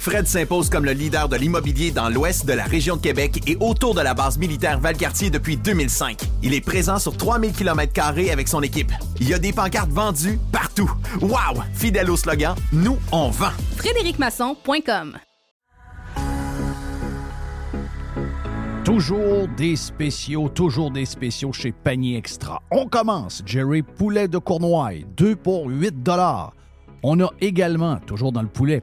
Fred s'impose comme le leader de l'immobilier dans l'ouest de la région de Québec et autour de la base militaire Valcartier depuis 2005. Il est présent sur 3000 km avec son équipe. Il y a des pancartes vendues partout. Wow! Fidèle au slogan, nous, on vend. FrédéricMasson.com Toujours des spéciaux, toujours des spéciaux chez Panier Extra. On commence. Jerry Poulet de Cournoye, 2 pour 8 On a également, toujours dans le poulet,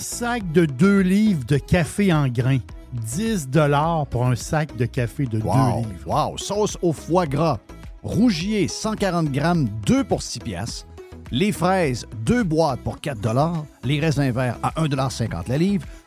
Sac de 2 livres de café en grains. 10 pour un sac de café de 2 Wow, livres. wow. Sauce au foie gras. Rougier, 140 grammes, 2 pour 6 piastres. Les fraises, 2 boîtes pour 4 Les raisins verts à 1,50 la livre.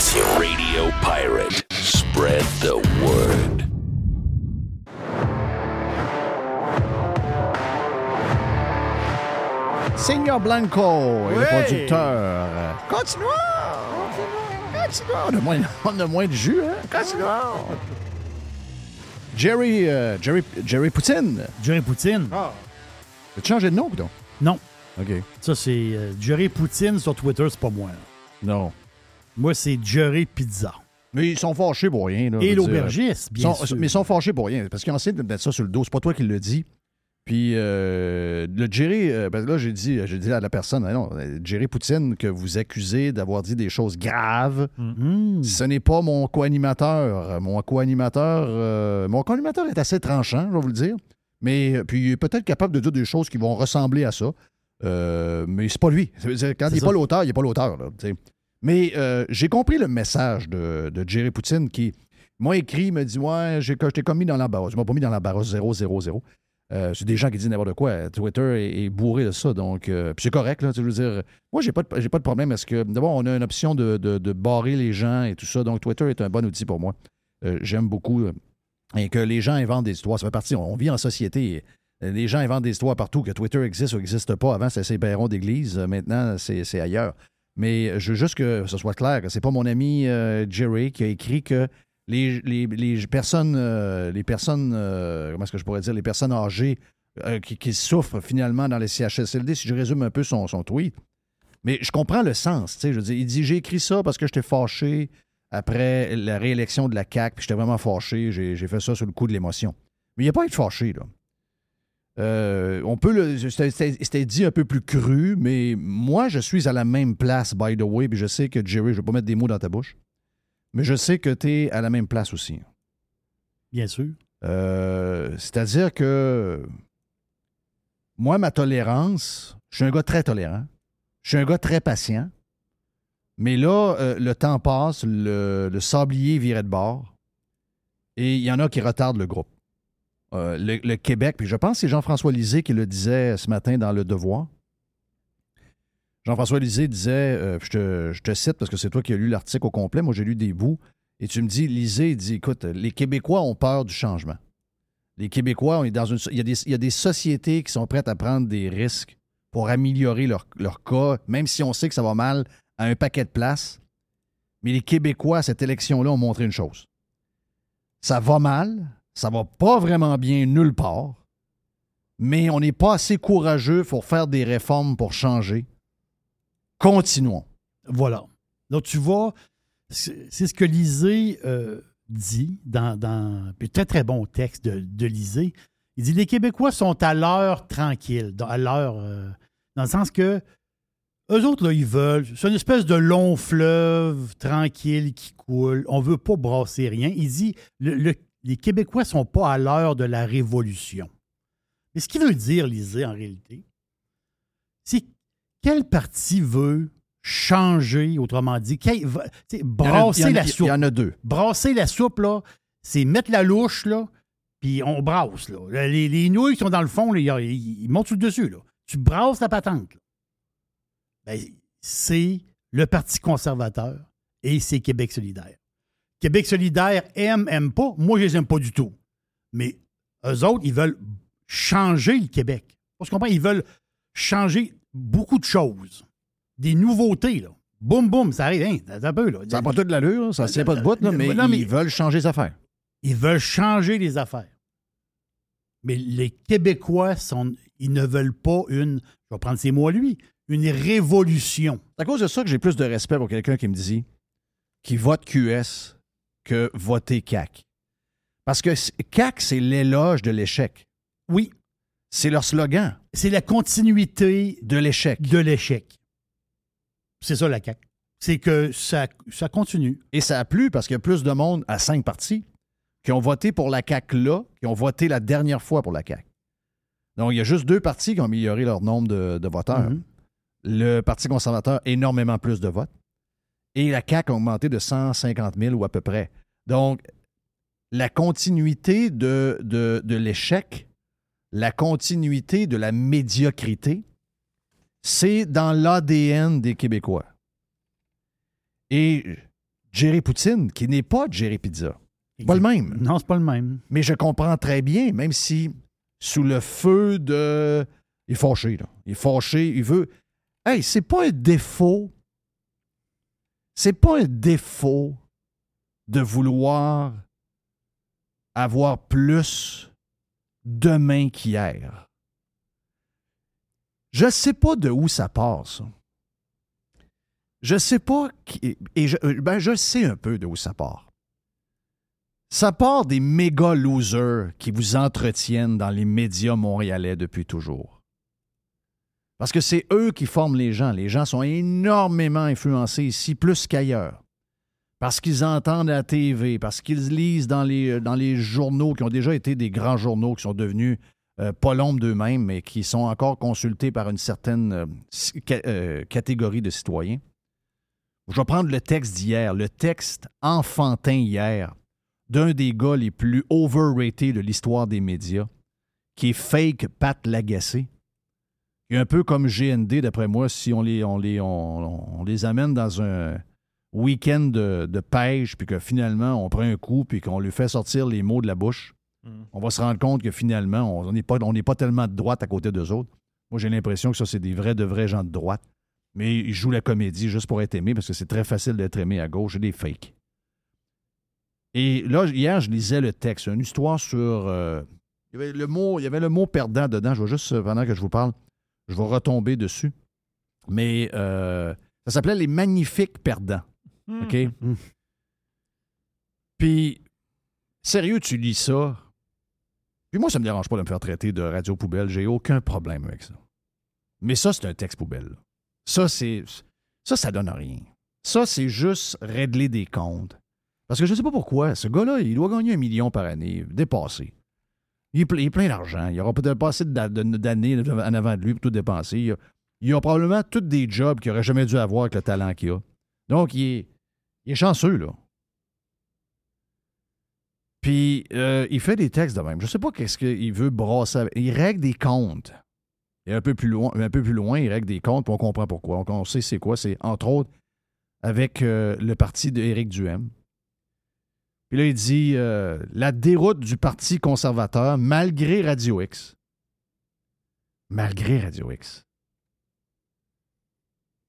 Domination. Radio Pirate. Spread the word. Senior Blanco est le producteur. Continuons! Continuons! On a moins, on a moins de jus, hein? Continuons! Jerry, euh, Jerry, Jerry Poutine. Jerry Poutine. As-tu changé de nom, donc? Non. OK. Ça, c'est euh, Jerry Poutine sur Twitter, c'est pas moi. là. Non. Moi, c'est Jerry Pizza. Mais ils sont fâchés pour rien. Là, Et l'aubergiste, bien Sont- sûr. Mais ils sont fâchés pour rien. Parce qu'ils ont essayé de mettre ça sur le dos. C'est pas toi qui le dis. Puis euh, le Jerry, euh, parce que là, j'ai dit, j'ai dit à la personne, non, euh, Jerry Poutine, que vous accusez d'avoir dit des choses graves, Mhm. ce n'est pas mon co-animateur. Mon co-animateur, euh, mon co-animateur est assez tranchant, je vais vous le dire. Mais puis il est peut-être capable de dire des choses qui vont ressembler à ça. Mais c'est pas lui. Quand il n'est pas l'auteur, il n'est pas l'auteur. Tu. Mais euh, j'ai compris le message de, de Jerry Poutine qui m'a écrit, m'a dit Ouais, j'ai, je t'ai commis dans l'embarras. Je m'as pas mis dans l'embarras 000. Euh, c'est des gens qui disent n'importe quoi. Twitter est, bourré de ça. Donc, euh, c'est correct. Là, tu veux dire, moi, j'ai pas, de, j'ai pas de problème. Est-ce que, d'abord, on a une option de, de- de barrer les gens et tout ça. Donc, Twitter est un bon outil pour moi. J'aime beaucoup. et que les gens inventent des histoires. Ça fait partie. On, vit en société. Les gens inventent des histoires partout. Que Twitter existe ou n'existe pas. Avant, c'était ces bairons d'église. Maintenant, c'est, c'est ailleurs. Mais je veux juste que ce soit clair que c'est pas mon ami euh, Jerry qui a écrit que les, les- les personnes, euh, les personnes, euh, comment est-ce que je pourrais dire, les personnes âgées qui, souffrent finalement dans les CHSLD, si je résume un peu son, tweet. Mais je comprends le sens, tu sais, je dire, il dit, j'ai écrit ça parce que j'étais fâché après la réélection de la CAQ, puis j'étais vraiment fâché, j'ai j'ai fait ça sous le coup de l'émotion. Mais il n'y a pas à être fâché, là. Euh, on peut le. C'était dit un peu plus cru, mais moi, je suis à la même place, by the way, puis je sais que Jerry, je ne vais pas mettre des mots dans ta bouche, mais je sais que tu es à la même place aussi. Bien sûr. Euh, C'est-à-dire que moi, ma tolérance, je suis un gars très tolérant, je suis un gars très patient, mais là, euh, le temps passe, le, le sablier virait de bord, et il y en a qui retardent le groupe. Euh, le, Québec, puis je pense que c'est Jean-François Lisée qui le disait ce matin dans Le Devoir. Jean-François Lisée disait, euh, je, te, cite parce que c'est toi qui as lu l'article au complet, moi j'ai lu des bouts, et tu me dis, Lisée, dit, écoute, les Québécois ont peur du changement. Les Québécois, on dans une, il, y a des, il y a des sociétés qui sont prêtes à prendre des risques pour améliorer leur, leur cas, même si on sait que ça va mal à un paquet de places. Mais les Québécois, à cette élection-là, ont montré une chose. Ça va mal, ça va pas vraiment bien nulle part, mais on n'est pas assez courageux pour faire des réformes pour changer. Continuons. Voilà. Donc, tu vois, c'est ce que Lisée euh, dit dans, dans puis très, très bon texte de, de Lisée. Il dit Les Québécois sont à l'heure tranquille, à l'heure, euh, dans le sens que eux autres, là, ils veulent. C'est une espèce de long fleuve tranquille qui coule. On ne veut pas brasser rien. Il dit le- le- les Québécois ne sont pas à l'heure de la révolution. Mais ce qu'il veut dire, Lisée, en réalité, c'est quel parti veut changer, autrement dit, quel- Il brasser il a- la Il soupe. y en a deux. Brasser la soupe, là, c'est mettre la louche, là, puis on brasse. Là. Les, les nouilles qui sont dans le fond, là, ils, ils- montent sur le dessus. Là. Tu brasses la patente. Ben, c'est le Parti conservateur et c'est Québec solidaire. Québec solidaire aime, aime pas. Moi, je les aime pas du tout. Mais eux autres, ils veulent changer le Québec. On se comprend? Ils veulent changer beaucoup de choses. Des nouveautés, là. Boum, boum, ça arrive. Hein, un peu, là. Ça n'a pas toute de l'allure, ça ne tient pas de bout, là, mais, Non, mais- ils veulent changer les affaires. Ils veulent changer les affaires. Mais les Québécois, sont, ils ne veulent pas une, je vais prendre ces mots à lui, une révolution. C'est à cause de ça que j'ai plus de respect pour quelqu'un qui me dit qui vote QS que voter CAC. Parce que CAC, c'est l'éloge de l'échec. Oui, C'est leur slogan, c'est la continuité de l'échec. de l'échec. C'est ça la CAQ. C'est que ça, ça continue. Et ça a plu parce qu'il y a plus de monde à cinq partis qui ont voté pour la CAC là, qui ont voté la dernière fois pour la CAC. Donc, il y a juste deux partis qui ont amélioré leur nombre de, de voteurs. Mhm. Le Parti conservateur, énormément plus de votes. Et la CAQ a augmenté de 150 000 ou à peu près. Donc, la continuité de, de, de l'échec, la continuité de la médiocrité, c'est dans l'ADN des Québécois. Et Jerry Poutine, qui n'est pas Jerry Pizza, pas le même. Non, c'est pas le même. Mais je comprends très bien, même si sous le feu de. Il est fâché, là. Il est fâché, il veut. Hey, c'est pas un défaut. C'est pas un défaut de vouloir avoir plus demain qu'hier. Je sais pas de où ça part, ça. Je sais pas. Et je, ben, je sais un peu de où ça part. Ça part des méga losers qui vous entretiennent dans les médias montréalais depuis toujours. Parce que c'est eux qui forment les gens. Les gens sont énormément influencés ici, plus qu'ailleurs. Parce qu'ils entendent la TV, parce qu'ils lisent dans les, dans les journaux qui ont déjà été des grands journaux, qui sont devenus euh, pas l'ombre d'eux-mêmes, mais qui sont encore consultés par une certaine euh, euh, catégorie de citoyens. Je vais prendre le texte d'hier, le texte enfantin hier d'un des gars les plus overrated de l'histoire des médias, qui est fake Pat Lagacé. Un peu comme GND, d'après moi, si on les amène dans un week-end de, de pêche, puis que finalement, on prend un coup, puis qu'on lui fait sortir les mots de la bouche, on va se rendre compte que finalement, on n'est pas, on n'est pas tellement de droite à côté d'eux autres. Moi, j'ai l'impression que ça, c'est des vrais, de vrais gens de droite. Mais ils jouent la comédie juste pour être aimés, parce que c'est très facile d'être aimé à gauche des fakes. Et là, hier, je lisais le texte, une histoire sur. euh, il, y avait le mot, il y avait le mot perdant dedans. Je vais juste, euh, pendant que je vous parle, je vais retomber dessus. Mais euh, ça s'appelait Les Magnifiques Perdants. OK? Puis, sérieux, tu lis ça? Puis moi, ça me dérange pas de me faire traiter de radio poubelle. J'ai aucun problème avec ça. Mais ça, c'est un texte poubelle. Ça, c'est. Ça, ça donne rien. Ça, c'est juste régler des comptes. Parce que je ne sais pas pourquoi. Ce gars-là, il doit gagner un million par année, dépassé. Il est, ple- il est plein d'argent. Il aura peut-être pas assez d'années en avant de lui pour tout dépenser. Il a, il a probablement tous des jobs qu'il n'aurait jamais dû avoir avec le talent qu'il a. Donc, il est, il est chanceux, là. Puis, euh, il fait des textes de même. Je sais pas qu'est-ce qu'il veut brasser. Il règle des comptes. Et un peu plus loin, un peu plus loin, il règle des comptes, puis on comprend pourquoi. On, on sait c'est quoi. C'est, entre autres, avec euh, le parti d'Éric Duhem. Puis là, il dit euh, la déroute du Parti conservateur malgré Radio X. Malgré Radio X.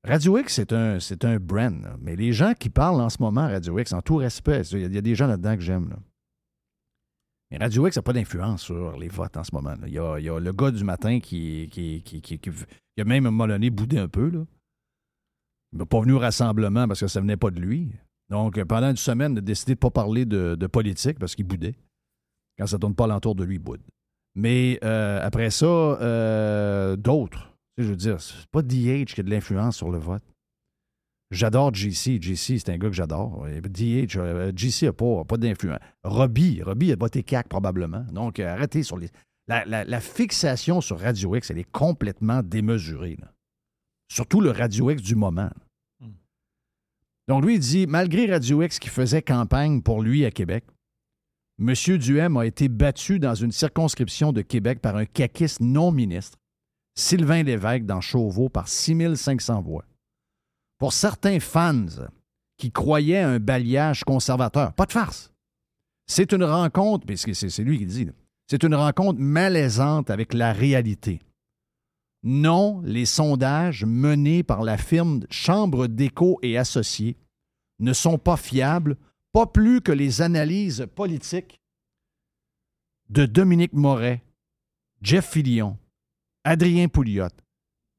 Radio X, c'est un, c'est un brand, mais les gens qui parlent en ce moment à Radio X, en tout respect, il y a, des gens là-dedans que j'aime. là. Mais Radio X n'a pas d'influence sur les votes en ce moment. Il y, a, le gars du matin qui, qui, qui, qui- qui- a même un boudé un peu. Là. Il n'est pas venu au rassemblement parce que ça venait pas de lui. Donc, pendant une semaine, il a décidé de ne pas parler de, politique parce qu'il boudait. Quand ça ne tourne pas alentour de lui, il boude. Mais euh, après ça, euh, d'autres. Je veux dire, c'est pas DH qui a de l'influence sur le vote. J'adore JC. JC, c'est un gars que j'adore. DH, euh, JC n'a pas, pas d'influence. Robbie, Robbie a voté CAC probablement. Donc, euh, arrêtez sur les. La, la- la fixation sur Radio X, elle est complètement démesurée. là. Surtout le Radio X du moment. là. Donc, lui, il dit malgré Radio X qui faisait campagne pour lui à Québec, M. Duhem a été battu dans une circonscription de Québec par un caquiste non ministre, Sylvain Lévesque, dans Chauveau, par 6500 voix. Pour certains fans qui croyaient un balayage conservateur, pas de farce. C'est une rencontre, mais c'est lui qui le dit, c'est une rencontre malaisante avec la réalité. Non, les sondages menés par la firme Chambre d'écho et Associés ne sont pas fiables, pas plus que les analyses politiques de Dominique Moret, Jeff Fillion, Adrien Pouliot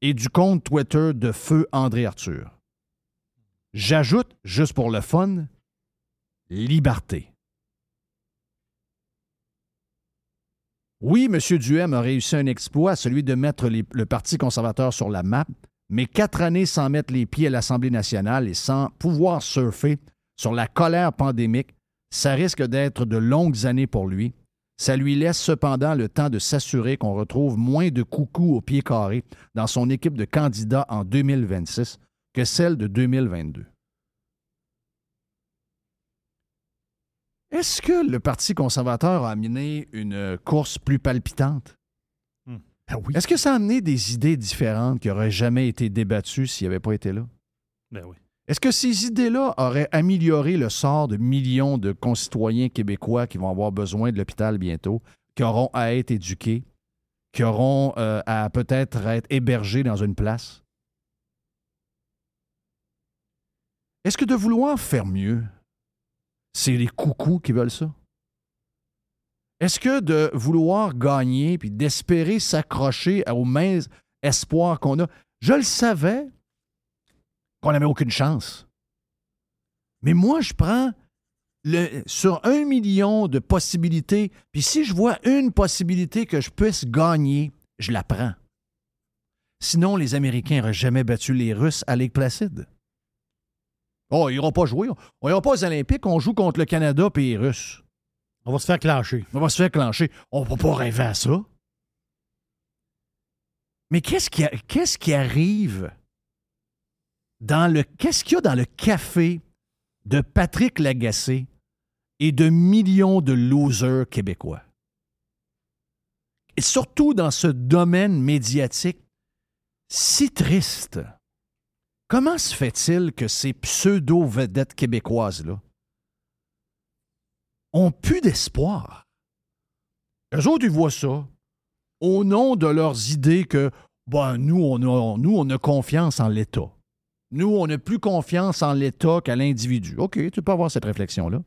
et du compte Twitter de Feu André Arthur. J'ajoute, juste pour le fun, liberté. Oui, M. Duhem a réussi un exploit, celui de mettre le Parti conservateur sur la map, mais quatre années sans mettre les pieds à l'Assemblée nationale et sans pouvoir surfer sur la colère pandémique, ça risque d'être de longues années pour lui. Ça lui laisse cependant le temps de s'assurer qu'on retrouve moins de coucous au pied carré dans son équipe de candidats en 2026 que celle de 2022. Est-ce que le Parti conservateur a amené une course plus palpitante? Ben oui. Est-ce que ça a amené des idées différentes qui n'auraient jamais été débattues s'il n'avait pas été là? Ben oui. Est-ce que ces idées-là auraient amélioré le sort de millions de concitoyens québécois qui vont avoir besoin de l'hôpital bientôt, qui auront à être éduqués, qui auront euh, à peut-être être hébergés dans une place? Est-ce que de vouloir faire mieux, c'est les coucous qui veulent ça? Est-ce que de vouloir gagner puis d'espérer s'accrocher aux mains espoirs qu'on a, je le savais qu'on n'avait aucune chance. Mais moi, je prends le, sur un million de possibilités, puis si je vois une possibilité que je puisse gagner, je la prends. Sinon, les Américains n'auraient jamais battu les Russes à Lake Placide. Oh, ils n'iront pas jouer. On n'ira pas aux Olympiques, on joue contre le Canada et les Russes. On va se faire clencher. On va se faire clencher. On ne va pas rêver à ça. Mais qu'est-ce qui, a- qu'est-ce qui arrive dans le. Qu'est-ce qu'il y a dans le café de Patrick Lagacé et de millions de losers québécois? Et surtout dans ce domaine médiatique si triste. Comment se fait-il que ces pseudo-vedettes québécoises-là ont plus d'espoir? Eux autres, ils voient ça au nom de leurs idées que nous, on a confiance en l'État. Nous, on n'a plus confiance en l'État qu'à l'individu. OK, tu peux avoir cette réflexion-là.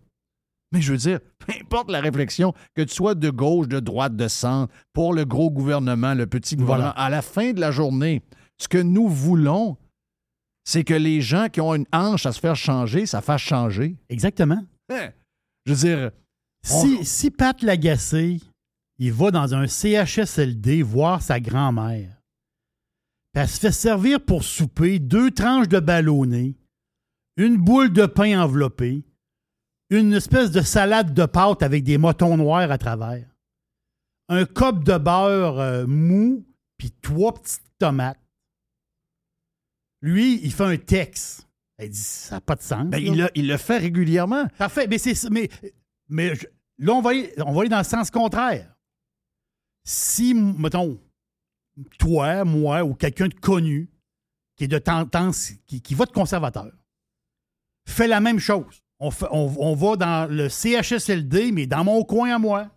Mais je veux dire, peu importe la réflexion, que tu sois de gauche, de droite, de centre, pour le gros gouvernement, le petit gouvernement, à la fin de la journée, ce que nous voulons, c'est que les gens qui ont une hanche à se faire changer, ça fasse changer. Exactement. Hein? Je veux dire, Si, si Pat Lagacé, il va dans un CHSLD voir sa grand-mère, elle se fait servir pour souper deux tranches de ballonné, une boule de pain enveloppée, une espèce de salade de pâte avec des motons noirs à travers, un cop de beurre euh, mou, puis trois petites tomates. Lui, il fait un texte. Il dit, ça n'a pas de sens. ben, il, le, il le fait régulièrement. Parfait, mais c'est mais, mais je- là, on va, aller, on va aller dans le sens contraire. Si, mettons, toi, moi ou quelqu'un de connu qui est de tendance, qui, qui vote conservateur, fait la même chose. On, va dans le CHSLD, mais dans mon coin à moi.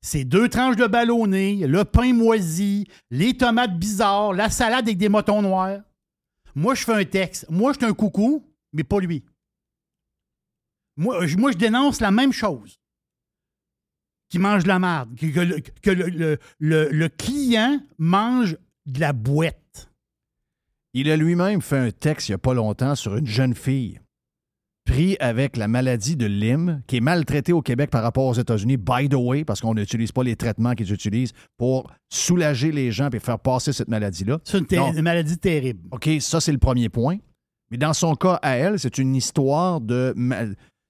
C'est deux tranches de ballonné, le pain moisi, les tomates bizarres, la salade avec des motons noirs. Moi, je fais un texte. Moi, je suis un coucou, mais pas lui. Moi, je dénonce la même chose. Qui mange de la merde. Que, le, que le- le- le- le client mange de la boîte. Il a lui-même fait un texte il n'y a pas longtemps sur une jeune fille pris avec la maladie de Lyme, qui est maltraitée au Québec par rapport aux États-Unis, by the way, parce qu'on n'utilise pas les traitements qu'ils utilisent pour soulager les gens et faire passer cette maladie-là. C'est une, une maladie terrible. OK, ça, c'est le premier point. Mais dans son cas, à elle, c'est une histoire de.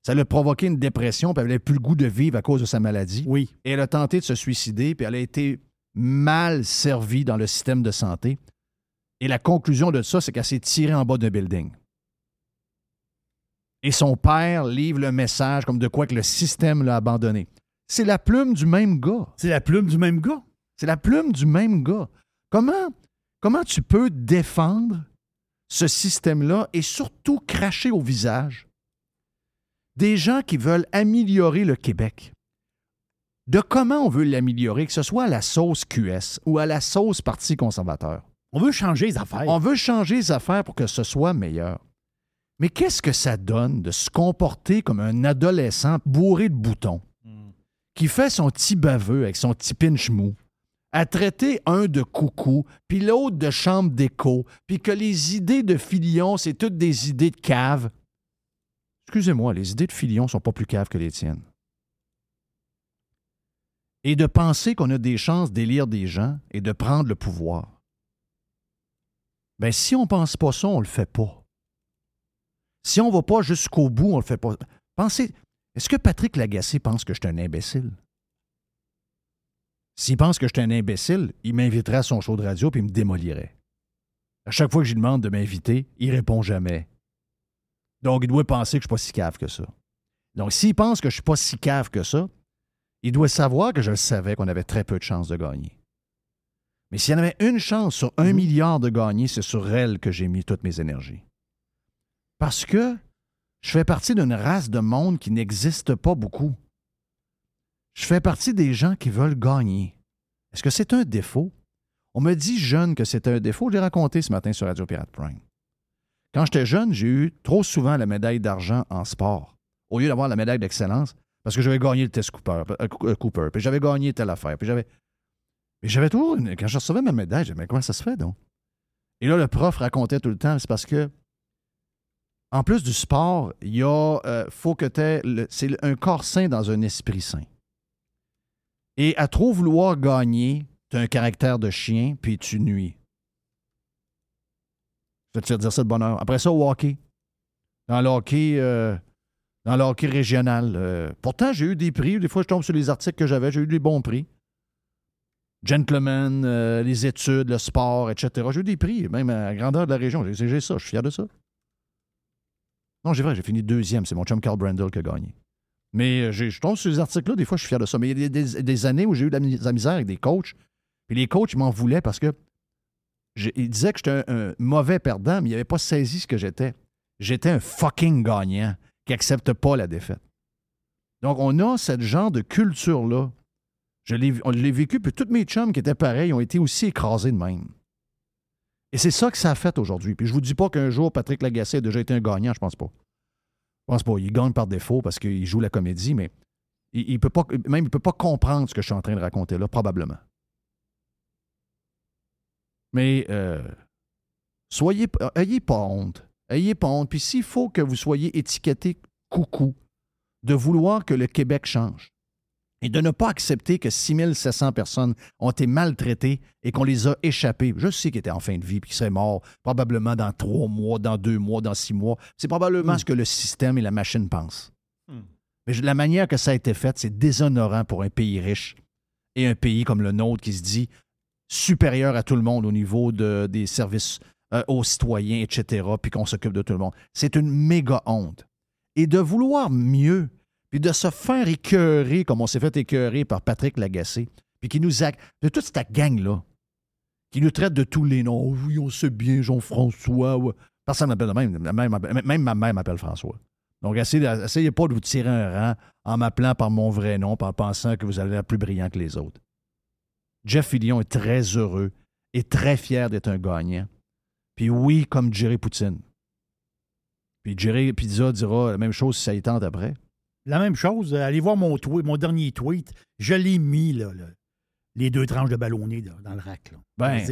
Ça l'a provoqué une dépression, puis elle n'avait plus le goût de vivre à cause de sa maladie. Oui. Et elle a tenté de se suicider, puis elle a été mal servie dans le système de santé. Et la conclusion de ça, c'est qu'elle s'est tirée en bas d'un building. Et son père livre le message comme de quoi que le système l'a abandonné. C'est la plume du même gars. C'est la plume du même gars. C'est la plume du même gars. Comment, comment tu peux défendre ce système-là et surtout cracher au visage des gens qui veulent améliorer le Québec? De comment on veut l'améliorer, que ce soit à la sauce QS ou à la sauce Parti conservateur? On veut changer les affaires. On veut changer les affaires pour que ce soit meilleur. Mais qu'est-ce que ça donne de se comporter comme un adolescent bourré de boutons qui fait son petit baveux avec son petit pinch mou, à traiter un de coucou, puis l'autre de chambre d'écho, puis que les idées de Filion, c'est toutes des idées de cave? Excusez-moi, les idées de Filion sont pas plus caves que les tiennes. Et de penser qu'on a des chances d'élire des gens et de prendre le pouvoir. Ben, si on pense pas ça, on le fait pas. Si on va pas jusqu'au bout, on le fait pas. Pensez, est-ce que Patrick Lagacé pense que je suis un imbécile? S'il pense que je suis un imbécile, il m'inviterait à son show de radio puis il me démolirait. À chaque fois que je lui demande de m'inviter, il répond jamais. Donc, il doit penser que je ne suis pas si cave que ça. Donc, s'il pense que je ne suis pas si cave que ça, il doit savoir que je le savais qu'on avait très peu de chances de gagner. Mais s'il y en avait une chance sur un milliard de gagner, c'est sur elle que j'ai mis toutes mes énergies. Parce que je fais partie d'une race de monde qui n'existe pas beaucoup. Je fais partie des gens qui veulent gagner. Est-ce que c'est un défaut? On me dit jeune que c'est un défaut. Je l'ai raconté ce matin sur Radio Pirate Prime. Quand j'étais jeune, j'ai eu trop souvent la médaille d'argent en sport, au lieu d'avoir la médaille d'excellence, parce que j'avais gagné le test Cooper, euh, euh, puis j'avais gagné telle affaire, puis j'avais. Mais j'avais toujours. Quand je recevais ma médaille, je disais, mais comment ça se fait donc? Et là, le prof racontait tout le temps, c'est parce que en plus du sport, il y a, euh, faut que tu c'est un corps sain dans un esprit sain. Et à trop vouloir gagner, tu as un caractère de chien, puis tu nuis. Je vais te faire dire ça de bonheur. Après ça, au hockey. Dans le hockey, euh, dans le hockey régional. euh, pourtant, j'ai eu des prix. Des fois, je tombe sur les articles que j'avais. J'ai eu des bons prix. Gentleman, euh, les études, le sport, etc. J'ai eu des prix, même à la grandeur de la région. J'ai ça. Je suis fier de ça. Non, j'ai vrai, j'ai fini deuxième. C'est mon chum Carl Brandel qui a gagné. Mais je tombe sur ces articles-là, des fois, je suis fier de ça. Mais il y a des, années où j'ai eu de la, misère avec des coachs. Puis les coachs, m'en voulaient parce que ils disaient que j'étais un, mauvais perdant, mais ils n'avaient pas saisi ce que j'étais. J'étais un fucking gagnant qui accepte pas la défaite. Donc, on a ce genre de culture-là. Je l'ai, on l'a vécu, puis tous mes chums qui étaient pareils ont été aussi écrasés de même. Et c'est ça que ça a fait aujourd'hui. Puis je vous dis pas qu'un jour, Patrick Lagacé a déjà été un gagnant, je pense pas. Je pense pas. Il gagne par défaut parce qu'il joue la comédie, mais il, il peut pas, il peut pas comprendre ce que je suis en train de raconter là, probablement. Mais euh, soyez, euh, ayez pas honte. Ayez pas honte. Puis s'il faut que vous soyez étiqueté coucou, de vouloir que le Québec change et de ne pas accepter que 6700 personnes ont été maltraitées et qu'on les a échappées. Je sais qu'ils étaient en fin de vie puis qu'ils seraient morts probablement dans trois mois, dans deux mois, dans six mois. C'est probablement Mm. ce que le système et la machine pensent. Mm. Mais la manière que ça a été fait, c'est déshonorant pour un pays riche et un pays comme le nôtre qui se dit supérieur à tout le monde au niveau de- des services euh, aux citoyens, etc., puis qu'on s'occupe de tout le monde. C'est une méga honte. Et de vouloir mieux, puis de se faire écœurer comme on s'est fait écœurer par Patrick Lagacé, puis qui nous a... de toute cette gang-là, qui nous traite de tous les noms. Oui, on sait bien, Jean-François. Personne m'appelle de même. Même, même ma mère m'appelle François. Donc, essayez, essayez pas de vous tirer un rang en m'appelant par mon vrai nom, en pensant que vous allez être plus brillant que les autres. Jeff Fillion est très heureux et très fier d'être un gagnant. Puis oui, comme Jerry Poutine. Puis Jerry Pizza dira la même chose si ça y tente après. La même chose, euh, allez voir mon, tweet, mon dernier tweet. Je l'ai mis, là, là, les deux tranches de ballonné là, dans le rack. Ben.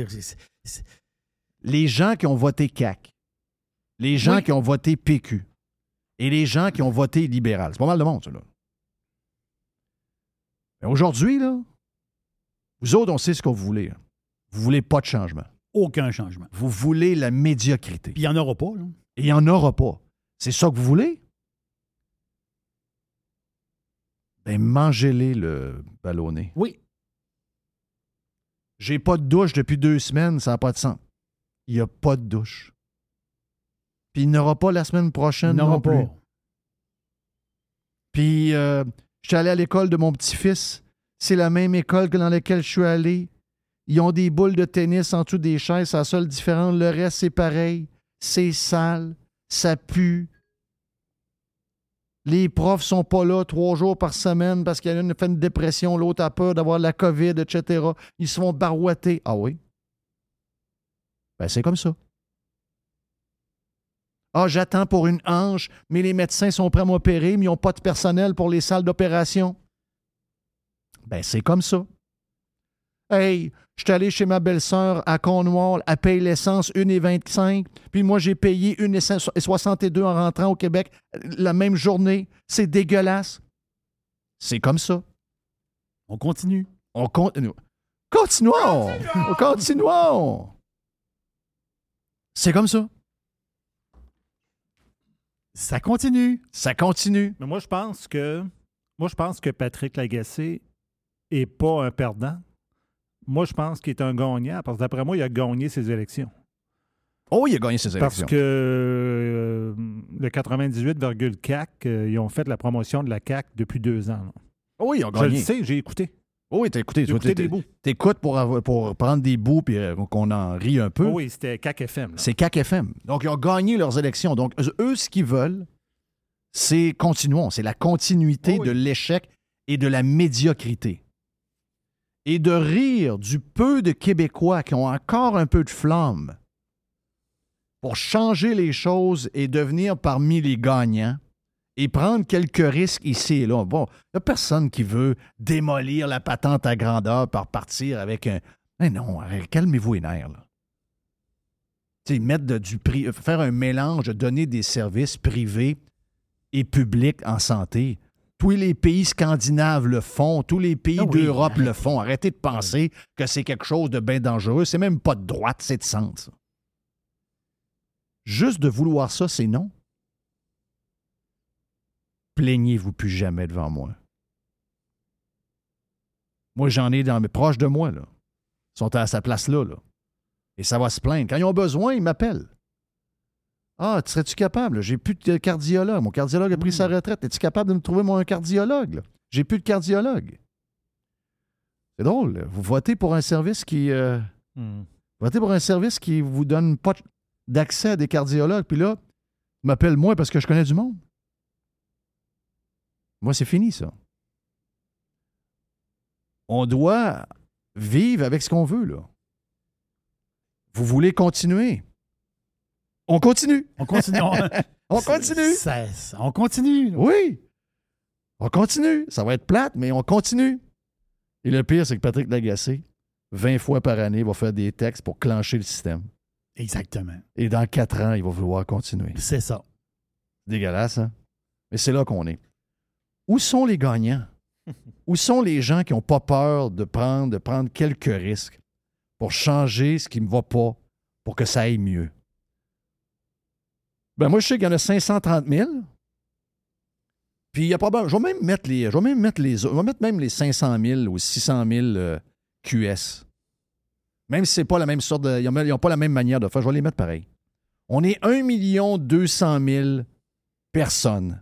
Les gens qui ont voté CAC, les gens Oui. qui ont voté PQ et les gens qui ont voté libéral. C'est pas mal de monde, ça, là. Mais aujourd'hui, là, vous autres, on sait ce que vous voulez. là. Vous voulez pas de changement. aucun changement. Vous voulez la médiocrité. Puis il n'y en aura pas. Là. Et il n'y en aura pas. C'est ça que vous voulez? Ben, mangez-les le ballonné. Oui. J'ai pas de douche depuis deux semaines, ça n'a pas de sens. Il n'y a pas de douche. Puis il n'y en aura pas la semaine Il prochaine n'y en non aura plus. pas. Puis euh, je suis allé à l'école de mon petit-fils. C'est la même école que dans laquelle je suis allé. Ils ont des boules de tennis en dessous des chaises, c'est la seule différence. Le reste, c'est pareil. C'est sale, ça pue. Les profs sont pas là trois jours par semaine parce qu'il y en a une fait une dépression, l'autre a peur d'avoir la COVID, etc. Ils se font barouetter. Ah oui? Ben, c'est comme ça. Ah, j'attends pour une hanche, mais les médecins sont prêts à m'opérer, mais ils n'ont pas de personnel pour les salles d'opération. Ben, c'est comme ça. Hey, je suis allé chez ma belle-sœur à Cornwall, elle paye l'essence 1,25, puis moi, j'ai payé 1,62 en rentrant au Québec la même journée. C'est dégueulasse. C'est comme ça. On continue. On continue. Continuons! Continuons! C'est comme ça. Ça continue. Ça continue. Mais moi, je pense que moi, je pense que Patrick Lagacé est pas un perdant. Moi, je pense qu'il est un gagnant parce que d'après moi, il a gagné ses élections. Oh, il a gagné ses Parce élections. que euh, le 98,4, euh, ils ont fait la promotion de la CAC depuis deux ans. là. Oh, ils ont Je le gagné. sais, j'ai écouté. Oh, oui, t'as écouté. J'ai écouté des bouts. T'écoutes pour, avoir- pour prendre des bouts puis euh, qu'on en rit un peu. Oh oui, c'était CAC FM. C'est CAC FM. Donc, ils ont gagné leurs élections. Donc, eux- eux, ce qu'ils veulent, c'est continuons. C'est la continuité Oh oui. de l'échec et de la médiocrité. Et de rire du peu de Québécois qui ont encore un peu de flamme pour changer les choses et devenir parmi les gagnants et prendre quelques risques ici et là. Bon, il n'y a personne qui veut démolir la patente à grandeur par partir avec un. Mais non, calmez-vous les nerfs, euh, faire un mélange, donner des services privés et publics en santé. Tous les pays scandinaves le font, tous les pays Ah oui, d'Europe arrête. le font. Arrêtez de penser que c'est quelque chose de bien dangereux. C'est même pas de droite, c'est de centre. Juste de vouloir ça, c'est non. Plaignez-vous plus jamais devant moi. Moi, j'en ai dans mes proches de moi, là. Ils sont à sa place-là, là. Et ça va se plaindre. Quand ils ont besoin, ils m'appellent. Ah, tu serais-tu capable? J'ai plus de cardiologue. Mon cardiologue a pris sa retraite. Es-tu capable de me trouver mon cardiologue? là? J'ai plus de cardiologue. C'est drôle. là. Vous votez pour un service qui. euh, Hmm. votez pour un service qui vous donne pas d'accès à des cardiologues. Puis là, ils m'appellent moi parce que je connais du monde. Moi, c'est fini, ça. On doit vivre avec ce qu'on veut, là. Vous voulez continuer? On continue. On continue. On- On continue. Ça- ça- on continue. Oui. On continue. Ça va être plate, mais on continue. Et le pire, c'est que Patrick Lagacé, 20 fois par année, va faire des textes pour clencher le système. Exactement. Et dans 4 ans, il va vouloir continuer. C'est ça. Dégueulasse, hein? Mais c'est là qu'on est. Où sont les gagnants? Où sont les gens qui n'ont pas peur de prendre, de prendre quelques risques pour changer ce qui ne va pas pour que ça aille mieux? Ben moi, je sais qu'il y en a 530 000. Puis il y a pas Je vais même mettre les. Je vais même mettre les. Je vais mettre même les 500 000 ou 600 000 euh, QS. Même si c'est pas la même sorte de. Ils n'ont pas la même manière de faire, je vais les mettre pareil. On est 1 200 000 personnes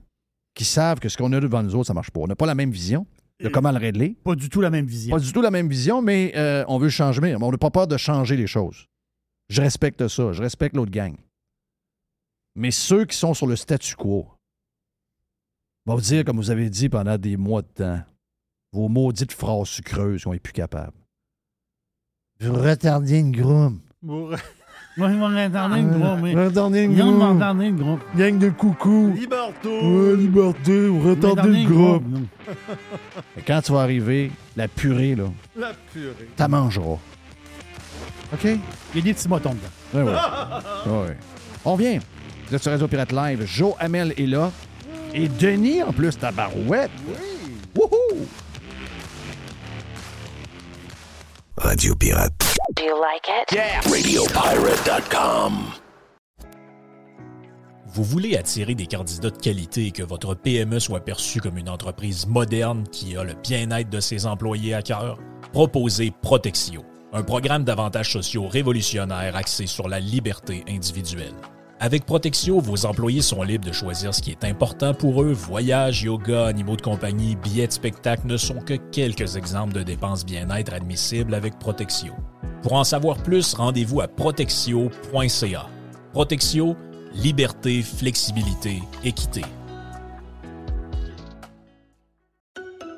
qui savent que ce qu'on a devant nous autres, ça marche pas. On n'a pas la même vision de Et- comment le régler. Pas du tout la même vision. Pas du tout la même vision, mais euh, on veut changer. Mais on n'a pas peur de changer les choses. Je respecte ça. Je respecte l'autre gang. Mais ceux qui sont sur le statu quo vont vous dire, comme vous avez dit pendant des mois de temps, vos maudites phrases sucreuses qu'on n'est plus capable. Vous retardez une groom. Moi, je vais m'entendre une gros, mais. Retardez une Ils vont groom. m'entendre une gros. Gang de coucou. Liberto! Ouais, liberté, vous retardez une groupe. quand tu vas arriver, la purée, là, La purée. t'as mangeras. OK? Il y a des petits motons dedans. Ouais, ouais. Ouais. On vient. Vous êtes sur Radio Pirate Live. Joe Hamel est là. Et Denis, en plus, ta barouette. Oui. Wouhou! Radio Pirate. Do you like it? RadioPirate.com. Vous voulez attirer des candidats de qualité et que votre PME soit perçue comme une entreprise moderne qui a le bien-être de ses employés à cœur? Proposez Protexio, un programme d'avantages sociaux révolutionnaire axé sur la liberté individuelle. Avec Protexio, vos employés sont libres de choisir ce qui est important pour eux. Voyages, yoga, animaux de compagnie, billets de spectacle ne sont que quelques exemples de dépenses bien-être admissibles avec Protexio. Pour en savoir plus, rendez-vous à protexio.ca. Protexio, liberté, flexibilité, équité.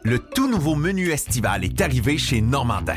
Le tout nouveau menu estival est arrivé chez Normandin.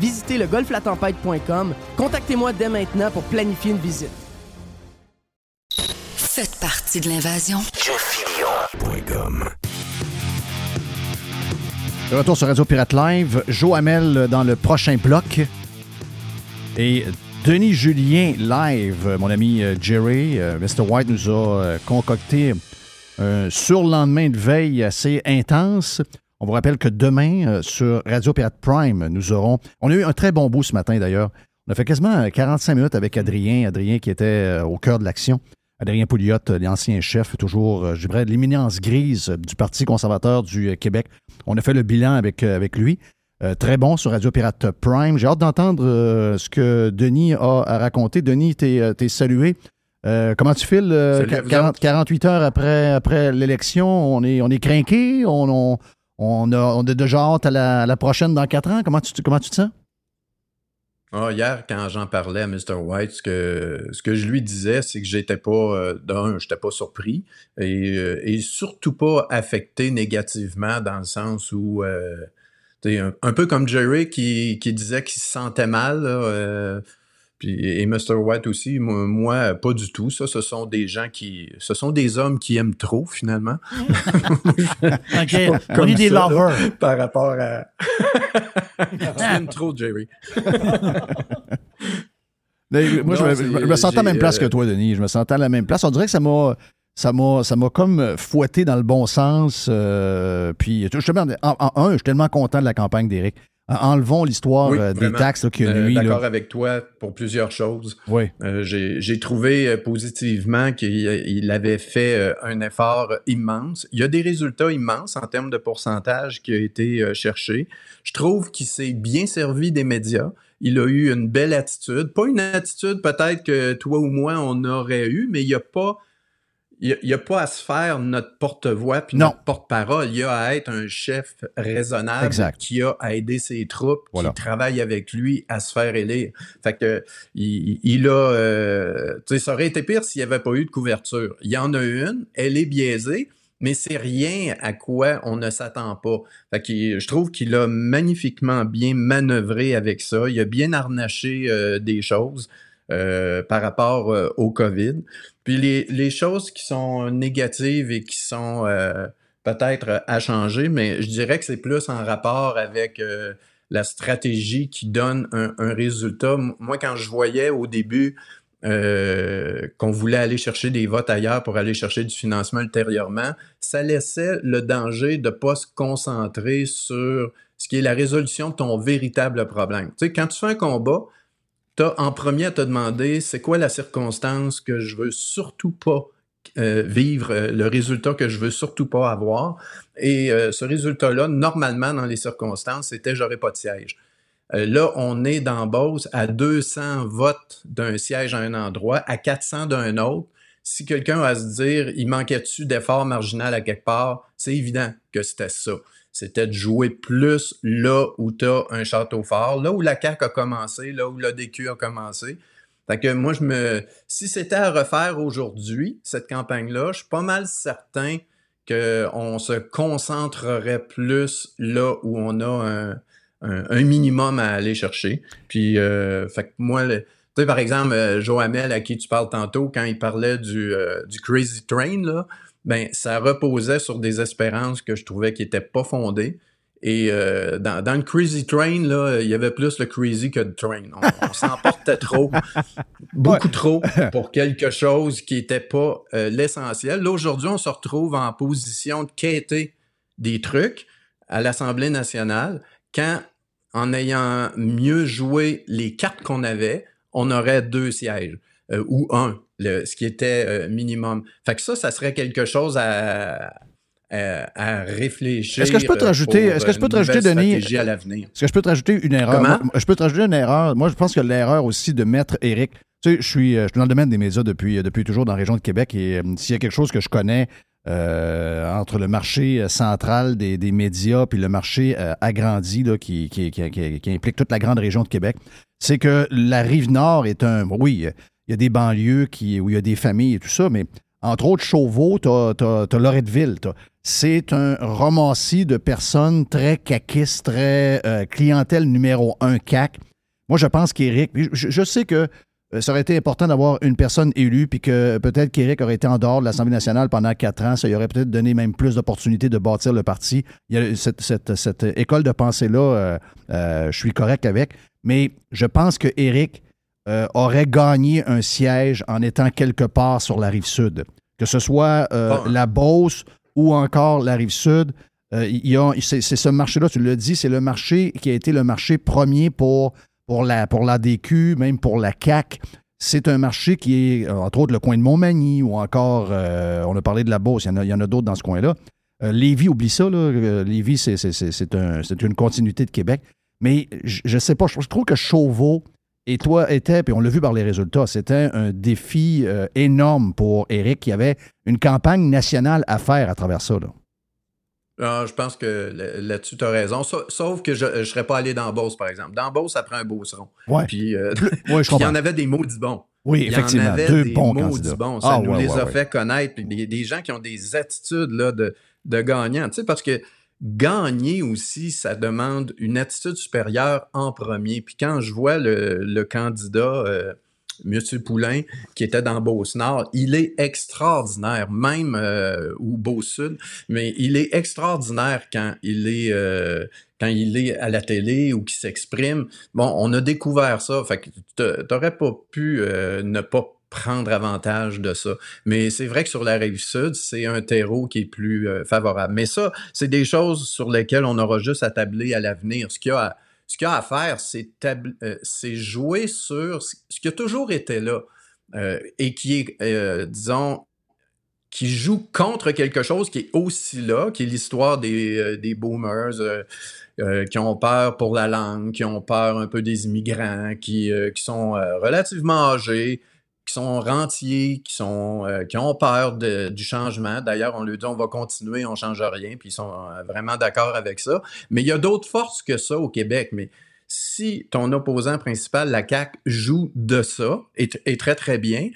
Visitez le golflatempête.com. Contactez-moi dès maintenant pour planifier une visite. Faites partie de l'invasion. De retour sur Radio Pirate Live. Joe Hamel dans le prochain bloc. Et Denis Julien live. Mon ami euh, Jerry, euh, Mr. White nous a euh, concocté un surlendemain de veille assez intense. On vous rappelle que demain, euh, sur Radio Pirate Prime, nous aurons. On a eu un très bon bout ce matin d'ailleurs. On a fait quasiment euh, 45 minutes avec Adrien. Adrien qui était euh, au cœur de l'action. Adrien Pouliot, euh, l'ancien chef, toujours, euh, je dirais, de l'éminence grise euh, du Parti conservateur du euh, Québec. On a fait le bilan avec, euh, avec lui. Euh, très bon sur Radio Pirate Prime. J'ai hâte d'entendre euh, ce que Denis a à raconter. Denis, t'es euh, salué. Euh, comment tu files euh, Salut à vous 40 48 heures après, après l'élection? On est, on est craqué? On, on, on, a, on déjà hâte à la, la prochaine dans quatre ans? Comment tu, comment tu te sens? Ah, hier, quand j'en parlais à Mr. White, ce que, ce que je lui disais, c'est que j'étais pas, euh, d'un, j'étais pas surpris et, euh, et surtout pas affecté négativement dans le sens où, euh, un, un peu comme Jerry qui, qui disait qu'il se sentait mal, euh, puis, et Mr. White aussi, moi, moi, pas du tout. Ça, ce sont des gens qui, ce sont des hommes qui aiment trop, finalement. OK, on Comme est des là, lovers. par rapport à. tu aimes trop, Jerry. Mais moi, je, me- je me sentais à la même place que euh, toi, Denis. Je me sentais à la même place. On dirait que ça m'a. ça m'a, ça m'a comme fouetté dans le bon sens. euh, puis, je, en, en- un, je suis tellement content de la campagne d'Éric. En- Enlevons l'histoire Oui, euh, des vraiment. taxes là, qu'il y a Euh, là. D'accord avec toi pour plusieurs choses. Oui. Euh, J'ai j'ai trouvé euh, positivement qu'il il avait fait euh, un effort immense. Il y a des résultats immenses en termes de pourcentage qui a été euh, cherché. Je trouve qu'il s'est bien servi des médias. Il a eu une belle attitude. Pas une attitude peut-être que toi ou moi on aurait eu, mais il n'y a pas. Il n'y a, pas à se faire notre porte-voix puis Non. notre porte-parole. Il y a à être un chef raisonnable Exact. qui a à aider ses troupes, Voilà. qui travaille avec lui à se faire élire. Fait que il, il a, euh, tu sais, ça aurait été pire s'il n'y avait pas eu de couverture. Il y en a une, elle est biaisée, mais c'est rien à quoi on ne s'attend pas. Fait que je trouve qu'il a magnifiquement bien manœuvré avec ça. Il a bien harnaché euh, des choses euh, par rapport euh, au COVID. Puis les, choses qui sont négatives et qui sont euh, peut-être à changer, mais je dirais que c'est plus en rapport avec la stratégie qui donne un, résultat. Moi, quand je voyais au début qu'on voulait aller chercher des votes ailleurs pour aller chercher du financement ultérieurement, ça laissait le danger de ne pas se concentrer sur ce qui est la résolution de ton véritable problème. Tu sais, quand tu fais un combat, as en premier à te demander c'est quoi la circonstance que je veux surtout pas euh, vivre, euh, le résultat que je veux surtout pas avoir? Et euh, ce résultat-là, normalement, dans les circonstances, c'était j'aurais pas de siège. Là, on est dans Beauce à 200 votes d'un siège à un endroit, à 400 d'un autre. Si quelqu'un va se dire, il manquait-tu d'effort marginal à quelque part, c'est évident que c'était ça. C'était de jouer plus là où tu as un château fort, là où la CAQ a commencé, là où l'ADQ a commencé. Fait que moi, je me. Si c'était à refaire aujourd'hui, cette campagne-là, je suis pas mal certain qu'on se concentrerait plus là où on a un, minimum à aller chercher. Puis, euh, fait que moi, par exemple, euh, Joamel, à qui tu parles tantôt, quand il parlait du, euh, du Crazy Train, là, ben, ça reposait sur des espérances que je trouvais qui n'étaient pas fondées. Et euh, dans, dans le Crazy Train, là, il y avait plus le crazy que le train. On, on s'emportait trop, beaucoup trop, pour quelque chose qui n'était pas euh, l'essentiel. Là, aujourd'hui, on se retrouve en position de quêter des trucs à l'Assemblée nationale quand, en ayant mieux joué les cartes qu'on avait, on aurait deux sièges euh, ou un, le- ce qui était euh, minimum. Fait que ça, ça serait quelque chose à, à, à réfléchir. Est-ce que je peux te euh, rajouter- est-ce que je euh, peux te rajouter, Denis, à l'avenir? Est-ce que je peux te rajouter une erreur? Comment? Moi, je peux te rajouter une erreur. Moi, je pense que l'erreur aussi de mettre Eric. Tu sais, je suis, euh, je suis dans le domaine des médias depuis, euh, depuis toujours dans la région de Québec et euh, s'il y a quelque chose que je connais euh, entre le marché euh, central des, des médias puis le marché euh, agrandi là, qui, qui, qui- qui- qui implique toute la grande région de Québec, c'est que la rive nord est un. Oui, il y a des banlieues où il y a des familles et tout ça, mais entre autres, Chauveau, tu as, Loretteville. t'as- C'est un romancier de personnes très caquistes, très euh, clientèle numéro un CAC. Moi, je pense qu'Éric, je, sais que euh, ça aurait été important d'avoir une personne élue, puis que peut-être qu'Éric aurait été en dehors de l'Assemblée nationale pendant quatre ans. Ça lui aurait peut-être donné même plus d'opportunités de bâtir le parti. Y a cette, école de pensée-là, euh, je suis correct avec. Mais je pense que Éric euh, aurait gagné un siège en étant quelque part sur la rive sud. Que ce soit euh, Bon. la Beauce ou encore la rive sud. euh, c'est ce marché-là, tu l'as dit, c'est le marché qui a été le marché premier pour, pour, la, pour l'ADQ, même pour la CAC. C'est un marché qui est, entre autres, le coin de Montmagny ou encore, on a parlé de la Beauce, il y en a, il y en a d'autres dans ce coin-là. Lévis, oublie ça, là. Lévis, un- c'est une continuité de Québec. Mais je ne sais pas, je, je trouve que Chauveau et toi était, puis on l'a vu par les résultats, c'était un défi euh, énorme pour Éric. Il y avait une campagne nationale à faire à travers ça. Là. Ah, je pense que là- là-dessus, tu as raison. Sa- Sauf que je ne serais pas allé dans Beauce, par exemple. Dans Beauce, ça prend un. Ouais. Puis, euh, Ouais, je puis il y en avait des maudits bons. Oui, Il y en effectivement, avait deux des bons maudits bons. Ça Ah, nous ouais, les a fait connaître. Des gens qui ont des attitudes là, de, de gagnants. Tu sais, parce que gagner aussi, ça demande une attitude supérieure en premier. Puis quand je vois le, candidat, euh, M. Poulain, qui était dans Beauce-Nord, il est extraordinaire, même euh, ou Beau-Sud, mais il est extraordinaire quand il est, euh, quand il est à la télé ou qu'il s'exprime. Bon, on a découvert ça. Fait que t'a- t'aurais pas pu euh, ne pas prendre avantage de ça. Mais c'est vrai que sur la rive sud, c'est un terreau qui est plus euh, favorable. Mais ça, c'est des choses sur lesquelles on aura juste à tabler à l'avenir. Ce qu'il y a à, ce qu'il y a à faire, c'est euh, jouer sur ce qui a toujours été là euh, et qui est, euh, disons, qui joue contre quelque chose qui est aussi là, qui est l'histoire des, des boomers qui ont peur pour la langue, qui ont peur un peu des immigrants, qui, qui sont relativement âgés, qui sont rentiers, qui, sont, euh, qui ont peur de- du changement. D'ailleurs, on leur dit on va continuer, on change rien, puis ils sont euh, vraiment d'accord avec ça. Mais il y a d'autres forces que ça au Québec. Mais si ton opposant principal, la CAQ, joue de ça, et, très très bien,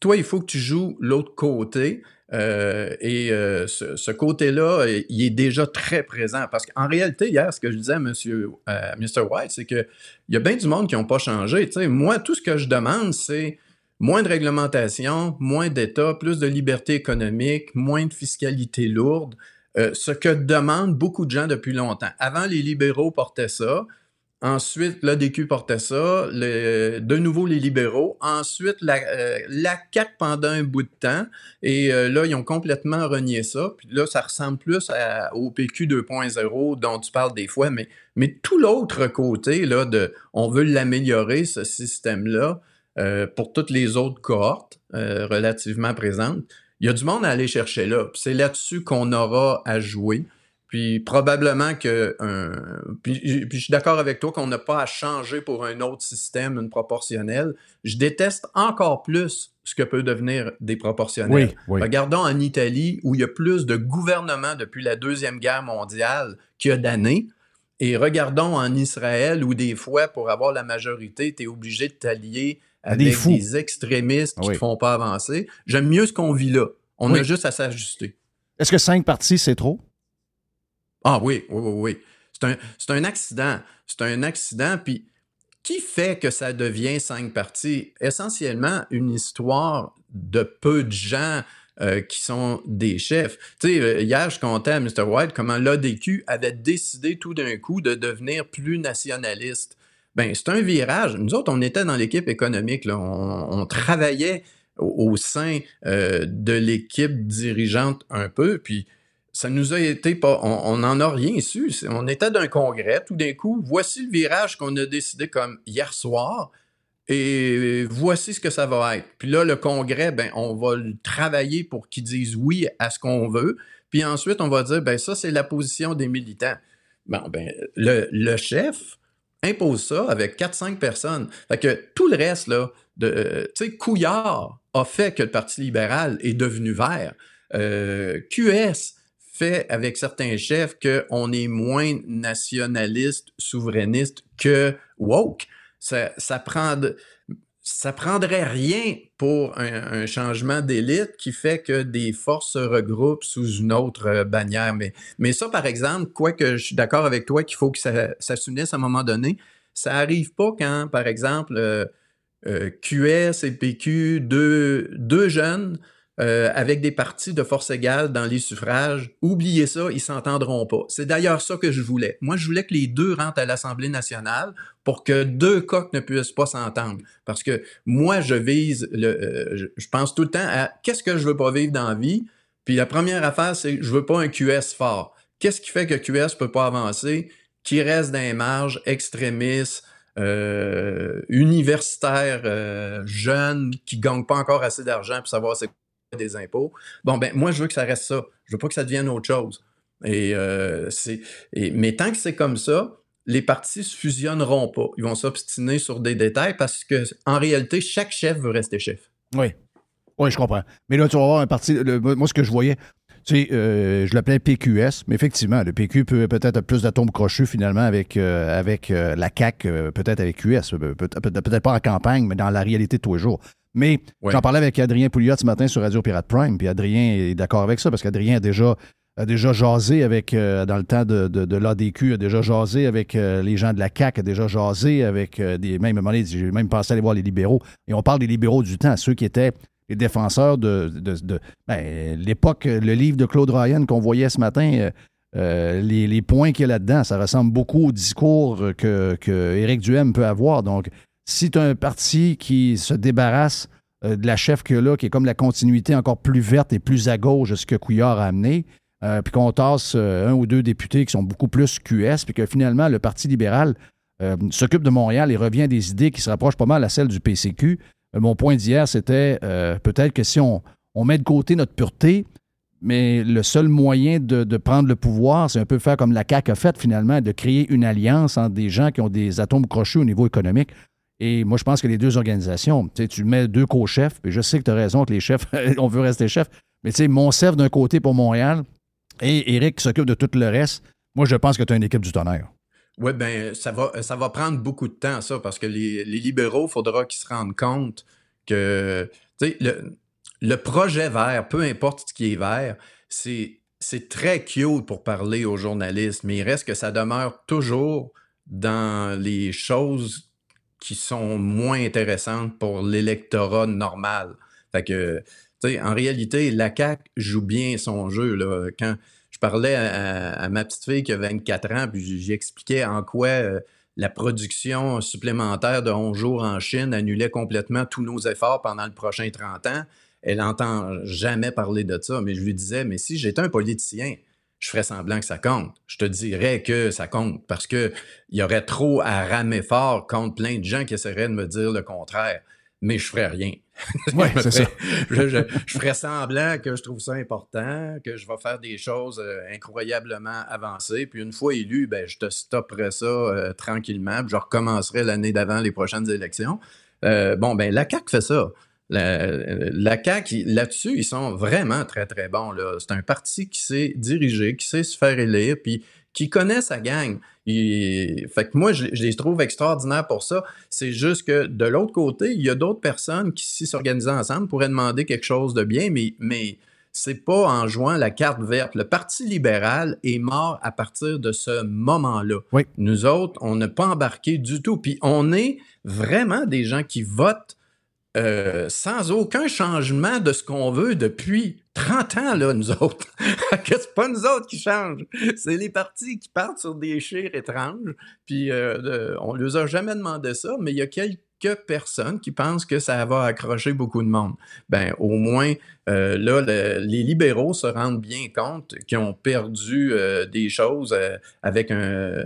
toi, il faut que tu joues l'autre côté. euh, et ce, côté-là, il est déjà très présent. Parce qu'en réalité, hier, ce que je disais à euh, Mr. White, c'est qu'il y a bien du monde qui n'ont pas changé. Moi, tout ce que je demande, c'est moins de réglementation, moins d'État, plus de liberté économique, moins de fiscalité lourde. Euh, ce que demandent beaucoup de gens depuis longtemps. Avant, les libéraux portaient ça. Ensuite, l'ADQ portait ça. De nouveau, les libéraux. Ensuite, la, euh, la CAQ pendant un bout de temps. Et euh, là, ils ont complètement renié ça. Puis là, ça ressemble plus au PQ 2.0 dont tu parles des fois. Mais, mais tout l'autre côté, là, de on veut l'améliorer, ce système-là, euh, pour toutes les autres cohortes euh, relativement présentes. Il y a du monde à aller chercher là. C'est là-dessus qu'on aura à jouer. Puis probablement que. un- puis, puis je suis d'accord avec toi qu'on n'a pas à changer pour un autre système, une proportionnelle. Je déteste encore plus ce que peut devenir des proportionnels. Oui, oui. Regardons en Italie où il y a plus de gouvernements depuis la Deuxième Guerre mondiale qu'il y a d'années. Et regardons en Israël où des fois, pour avoir la majorité, tu es obligé de t'allier À des avec fous. des extrémistes qui Oui. ne font pas avancer. J'aime mieux ce qu'on vit là. On Oui. a juste à s'ajuster. Est-ce que cinq parties, c'est trop? Ah oui, oui, oui, oui. C'est un, c'est un accident. C'est un accident. Puis, qui fait que ça devient cinq parties? Essentiellement, une histoire de peu de gens euh, qui sont des chefs. Tu sais, euh, hier, je comptais à Mr. White comment l'ADQ avait décidé tout d'un coup de devenir plus nationaliste. Ben, c'est un virage. Nous autres, on était dans l'équipe économique. On, travaillait au, sein euh, de l'équipe dirigeante un peu. Puis, ça nous a été pas. On n'en a rien su. On était d'un congrès, tout d'un coup, voici le virage qu'on a décidé comme hier soir. Et voici ce que ça va être. Puis là, le congrès, ben, on va le travailler pour qu'ils disent oui à ce qu'on veut. Puis ensuite, on va dire, ben, ça, c'est la position des militants. Bon, ben, le chef impose ça avec 4-5 personnes. Fait que tout le reste, là, de, euh, tu sais, Couillard a fait que le Parti libéral est devenu vert. Euh, QS fait avec certains chefs qu'on est moins nationaliste, souverainiste que woke. Ça, ça, prend de- ça prendrait rien pour un, changement d'élite qui fait que des forces se regroupent sous une autre euh, bannière. Mais, mais ça, par exemple, quoique je suis d'accord avec toi qu'il faut que ça, ça s'unisse à un moment donné, ça arrive pas quand, par exemple, euh, euh, QS et PQ, deux jeunes euh, avec des partis de force égale dans les suffrages, oubliez ça, ils s'entendront pas. C'est d'ailleurs ça que je voulais. Moi, je voulais que les deux rentrent à l'Assemblée nationale pour que deux coqs ne puissent pas s'entendre. Parce que moi, je vise, le, euh, je, pense tout le temps à qu'est-ce que je veux pas vivre dans la vie? Puis la première affaire, c'est je veux pas un QS fort. Qu'est-ce qui fait que QS peut pas avancer? Qui reste dans les marges, extrémistes, euh, universitaires, euh, jeunes, qui gagnent pas encore assez d'argent pour savoir c'est des impôts. Bon, ben moi, je veux que ça reste ça. Je veux pas que ça devienne autre chose. Euh, et- mais tant que c'est comme ça, les partis se fusionneront pas. Ils vont s'obstiner sur des détails parce que en réalité, chaque chef veut rester chef. Oui. Oui, je comprends. Mais là, tu vas avoir un parti. moi, ce que je voyais, tu sais, euh, je l'appelais PQS, mais effectivement, le PQ peut peut-être plus d'atomes crochus finalement avec, euh, avec la euh, peut-être avec peut- Peut-être pas en campagne, mais dans la réalité de tous les jours. Mais Ouais. j'en parlais avec Adrien Pouliot ce matin sur Radio Pirate Prime, puis Adrien est d'accord avec ça parce qu'Adrien a déjà, a déjà jasé avec, euh, dans le temps de, de, de l'ADQ, a déjà jasé avec euh, les gens de la CAQ, a déjà jasé avec euh, des. Même, j'ai même pensé aller voir les libéraux. Et on parle des libéraux du temps, ceux qui étaient les défenseurs de, de, ben, l'époque, le livre de Claude Ryan qu'on voyait ce matin, euh, les, les points qu'il y a là-dedans, ça ressemble beaucoup au discours que, que Éric Duhem peut avoir. Donc, si tu as un parti qui se débarrasse euh, de la chef a là, qui est comme la continuité encore plus verte et plus à gauche de ce que Couillard a amené, euh, puis qu'on tasse euh, un ou deux députés qui sont beaucoup plus QS, puis que finalement, le Parti libéral s'occupe de Montréal et revient à des idées qui se rapprochent pas mal à celles du PCQ. Mon point d'hier, c'était peut-être que si on, met de côté notre pureté, mais le seul moyen de, de prendre le pouvoir, c'est un peu faire comme la CAQ a fait finalement, de créer une alliance entre des gens qui ont des atomes crochus au niveau économique. Et moi, je pense que les deux organisations, tu mets deux co-chefs, puis je sais que tu as raison que les chefs, on veut rester chef, mais tu sais, Monsef d'un côté pour Montréal et Éric qui s'occupe de tout le reste. Moi, je pense que tu as une équipe du tonnerre. Oui, ben ça va, ça va prendre beaucoup de temps, ça, parce que les, les libéraux, il faudra qu'ils se rendent compte que tu sais, le, le projet vert, peu importe ce qui est vert, c'est, c'est très cute pour parler aux journalistes, mais il reste que ça demeure toujours dans les choses qui sont moins intéressantes pour l'électorat normal. Fait que, en réalité, la CAQ joue bien son jeu. Quand je parlais à, ma petite fille qui a 24 ans, puis j'y expliquais en quoi euh, la production supplémentaire de 11 jours en Chine annulait complètement tous nos efforts pendant le prochain 30 ans. Elle n'entend jamais parler de ça, mais je lui disais, mais si j'étais un politicien, je ferais semblant que ça compte. Je te dirais que ça compte parce que il y aurait trop à ramer fort contre plein de gens qui essaieraient de me dire le contraire. Mais je ferais rien. Ouais, je, c'est ça. je, je- je ferais semblant que je trouve ça important, que je vais faire des choses euh, incroyablement avancées. Puis une fois élu, ben, je te stopperais ça euh, tranquillement. Puis je recommencerai l'année d'avant les prochaines élections. Euh, bon, ben la CAQ fait ça. La, la CAQ, là-dessus, ils sont vraiment très, très bons. C'est un parti qui sait diriger, qui sait se faire élire, puis qui connaît sa gang. Il- Fait que moi, je, je les trouve extraordinaires pour ça. C'est juste que de l'autre côté, il y a d'autres personnes qui, si s'organisaient ensemble, pourraient demander quelque chose de bien, mais, mais c'est pas en jouant la carte verte. Le Parti libéral est mort à partir de ce moment-là. Oui. Nous autres, on n'a pas embarqué du tout. Puis on est vraiment des gens qui votent euh, sans aucun changement de ce qu'on veut depuis 30 ans, là, nous autres. Que c'est pas nous autres qui changent. C'est les partis qui partent sur des chires étranges. Puis euh, on ne les a jamais demandé ça, mais il y a quelques personnes qui pensent que ça va accrocher beaucoup de monde. Ben, au moins, euh, là, le- les libéraux se rendent bien compte qu'ils ont perdu des choses avec un,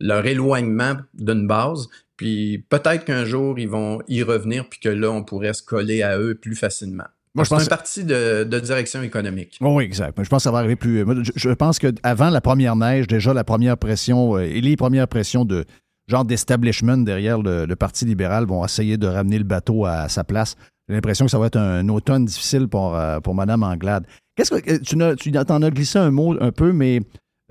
leur éloignement d'une base. Puis peut-être qu'un jour, ils vont y revenir, puis que là, on pourrait se coller à eux plus facilement. Moi, je c'est pense- un parti de, de direction économique. Oui, exact. Je pense que ça va arriver plus. moi, Je, je pense qu'avant la première neige, déjà la première pression euh, et les premières pressions de genre d'establishment derrière le, le Parti libéral vont essayer de ramener le bateau à sa place. J'ai l'impression que ça va être un, automne difficile pour, euh, pour Mme Anglade. Qu'est-ce que euh, tu, tu t'en as glissé un mot un peu, mais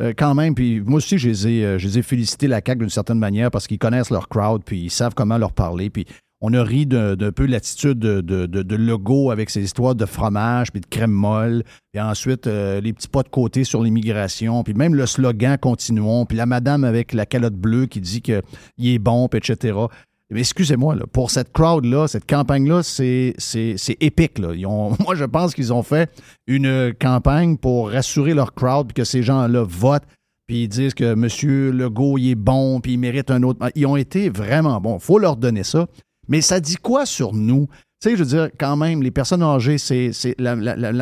euh, quand même, puis moi aussi, je les ai, euh, je la CAQ d'une certaine manière parce qu'ils connaissent leur crowd, puis ils savent comment leur parler, puis on a ri d'un peu l'attitude de, de, Legault avec ses histoires de fromage, puis de crème molle, puis ensuite euh, les petits pas de côté sur l'immigration, puis même le slogan « Continuons », puis la madame avec la calotte bleue qui dit qu'il est bon, puis etc. Excusez-moi, pour cette crowd-là, cette campagne-là, c'est épique. Là. Moi, je pense qu'ils ont fait une campagne pour rassurer leur crowd, que ces gens-là votent, puis ils disent que M. Legault, il est bon, puis il mérite un autre. Ils ont été vraiment bons. faut leur donner ça. Mais ça dit quoi sur nous? Tu sais, je veux dire, quand même, les personnes âgées, c'est la,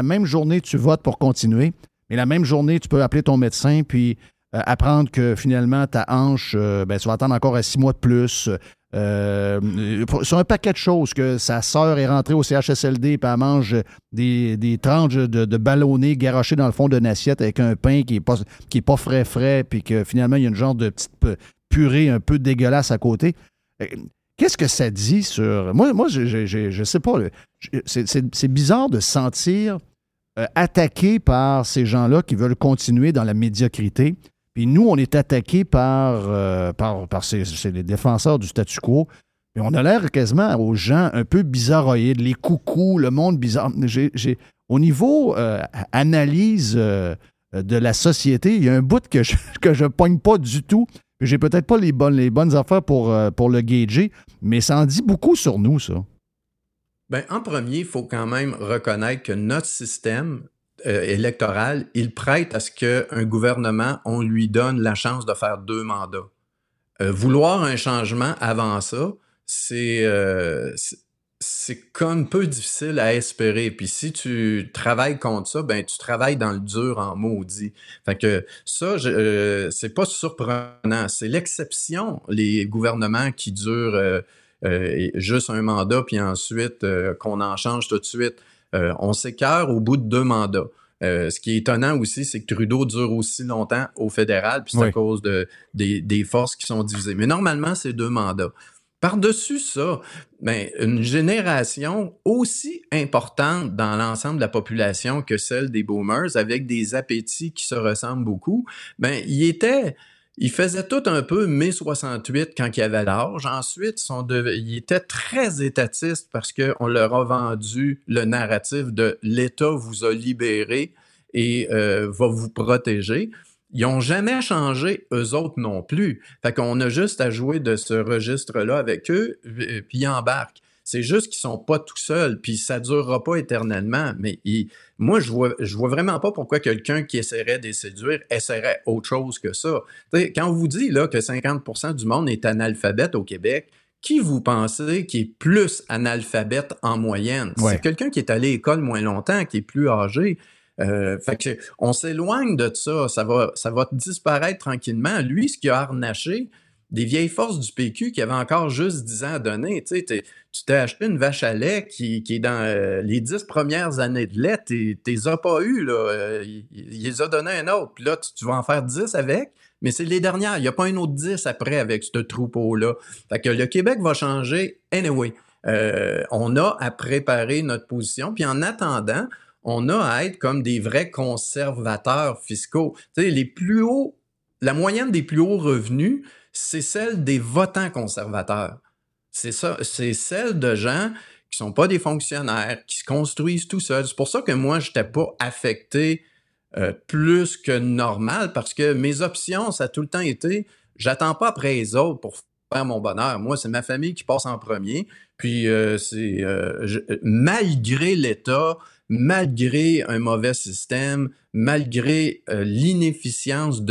même journée, tu votes pour continuer, mais la même journée, tu peux appeler ton médecin, puis euh, apprendre que finalement, ta hanche, euh, ben, tu vas attendre encore à six mois de plus. Pour- sur un paquet de choses, que sa sœur est rentrée au CHSLD, puis elle mange des, tranches de, ballonnés garochées dans le fond d'une assiette avec un pain qui n'est pas, frais frais, puis que finalement, il y a une genre de petite pu- purée un peu dégueulasse à côté. Euh, Qu'est-ce que ça dit sur. Moi, je, je sais pas. C'est bizarre de se sentir euh, attaqué par ces gens-là qui veulent continuer dans la médiocrité. Puis nous, on est attaqué par, euh, par, par ces, les défenseurs du statu quo. Puis on a l'air quasiment aux gens un peu bizarroïdes, les coucous, le monde bizarre. Au niveau euh, analyse euh, de la société, il y a un bout que je que je pogne pas du tout. J'ai peut-être pas les bonnes, les bonnes affaires pour, pour le gager, mais ça en dit beaucoup sur nous, ça. Ben, en premier, il faut quand même reconnaître que notre système euh, électoral, il prête à ce qu'un gouvernement, on lui donne la chance de faire deux mandats. Euh, vouloir un changement avant ça, c'est euh, c'est- c'est comme peu difficile à espérer. Puis si tu travailles contre ça, ben tu travailles dans le dur en maudit. Fait que ça, euh, c'est pas surprenant. C'est l'exception, les gouvernements qui durent euh, juste un mandat, puis ensuite qu'on en change tout de suite. Euh, on s'écœure au bout de deux mandats. Euh, ce qui est étonnant aussi, c'est que Trudeau dure aussi longtemps au fédéral, puis c'est Oui. à cause de, des, des forces qui sont divisées. Mais normalement, c'est deux mandats. Par-dessus ça, ben, une génération aussi importante dans l'ensemble de la population que celle des boomers, avec des appétits qui se ressemblent beaucoup, ben, il était, il faisait tout un peu mai 68 quand il avait l'âge. Ensuite, ils était très étatiste parce qu'on leur a vendu le narratif de l'État vous a libéré et euh, va vous protéger. Ils n'ont jamais changé, eux autres non plus. Fait qu'on a juste à jouer de ce registre-là avec eux, puis ils embarquent. C'est juste qu'ils sont pas tout seuls, puis ça durera pas éternellement. Mais ils- moi, je vois, je vois vraiment pas pourquoi quelqu'un qui essaierait de les séduire essaierait autre chose que ça. Quand on vous dit là, que 50% du monde est analphabète au Québec, qui vous pensez qui est plus analphabète en moyenne? Ouais. C'est quelqu'un qui est allé à l'école moins longtemps, qui est plus âgé. Euh, fait que on s'éloigne de ça, ça va, ça va disparaître tranquillement. Lui, ce qui a harnaché, des vieilles forces du PQ qui avaient encore juste 10 ans à donner. Tu t'es- acheté une vache à lait qui, est dans euh, les 10 premières années de lait, tu les as pas eu là. Euh, il, les a donné un autre. Puis là, tu, vas en faire 10 avec, mais c'est les dernières. Il n'y a pas un autre 10 après avec ce troupeau-là. Fait que le Québec va changer anyway. Euh, on a à préparer notre position. Puis en attendant, on a à être comme des vrais conservateurs fiscaux. Tu les plus hauts, la moyenne des plus hauts revenus, c'est celle des votants conservateurs. C'est ça, c'est celle de gens qui sont pas des fonctionnaires, qui se construisent tout seuls. C'est pour ça que moi, je n'étais pas affecté euh, plus que normal parce que mes options, ça a tout le temps été, j'attends pas après les autres pour faire mon bonheur. Moi, c'est ma famille qui passe en premier. Puis, euh, c'est euh, malgré l'État, malgré un mauvais système, malgré euh, l'inefficience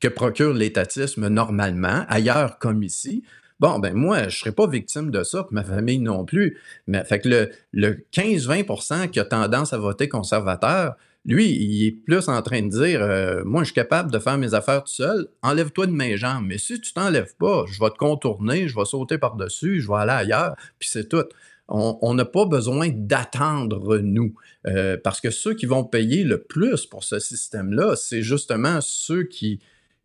que procure l'étatisme normalement, ailleurs comme ici, bon, ben moi, je serais pas victime de ça, ma famille non plus. Mais fait que le, le 15-20% qui a tendance à voter conservateur, lui, il est plus en train de dire euh, Moi, je suis capable de faire mes affaires tout seul, enlève-toi de mes jambes. Mais si tu t'enlèves pas, je vais te contourner, je vais sauter par-dessus, je vais aller ailleurs, puis c'est tout. On n'a pas besoin d'attendre, nous, Euh, parce que ceux qui vont payer le plus pour ce système-là, c'est justement ceux qui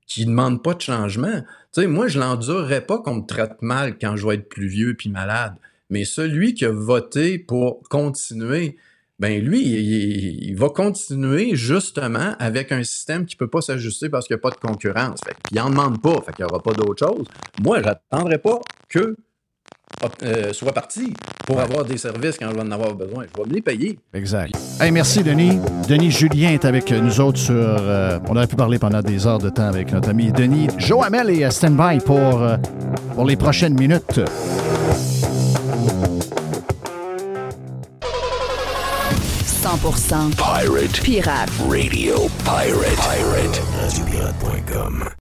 qui demandent pas de changement. Tu sais, moi, je l'endurerais pas qu'on me traite mal quand je vais être plus vieux puis malade. Mais celui qui a voté pour continuer, ben lui, il, il va continuer justement avec un système qui peut pas s'ajuster parce qu'il n'y a pas de concurrence. Fait qu'il en demande pas, fait n'y aura pas d'autre chose. Moi, j'attendrai pas que euh, soit parti pour avoir des services quand je vais en avoir besoin. Je vais me les payer. Exact. Hey, merci, Denis. Denis Julien est avec nous autres sur. euh, on aurait pu parler pendant des heures de temps avec notre ami Denis. Joe Hamel est à stand-by pour, euh, pour les prochaines minutes. 100% Pirate pirate. Radio Pirate. Pirate. Radiopirate.com.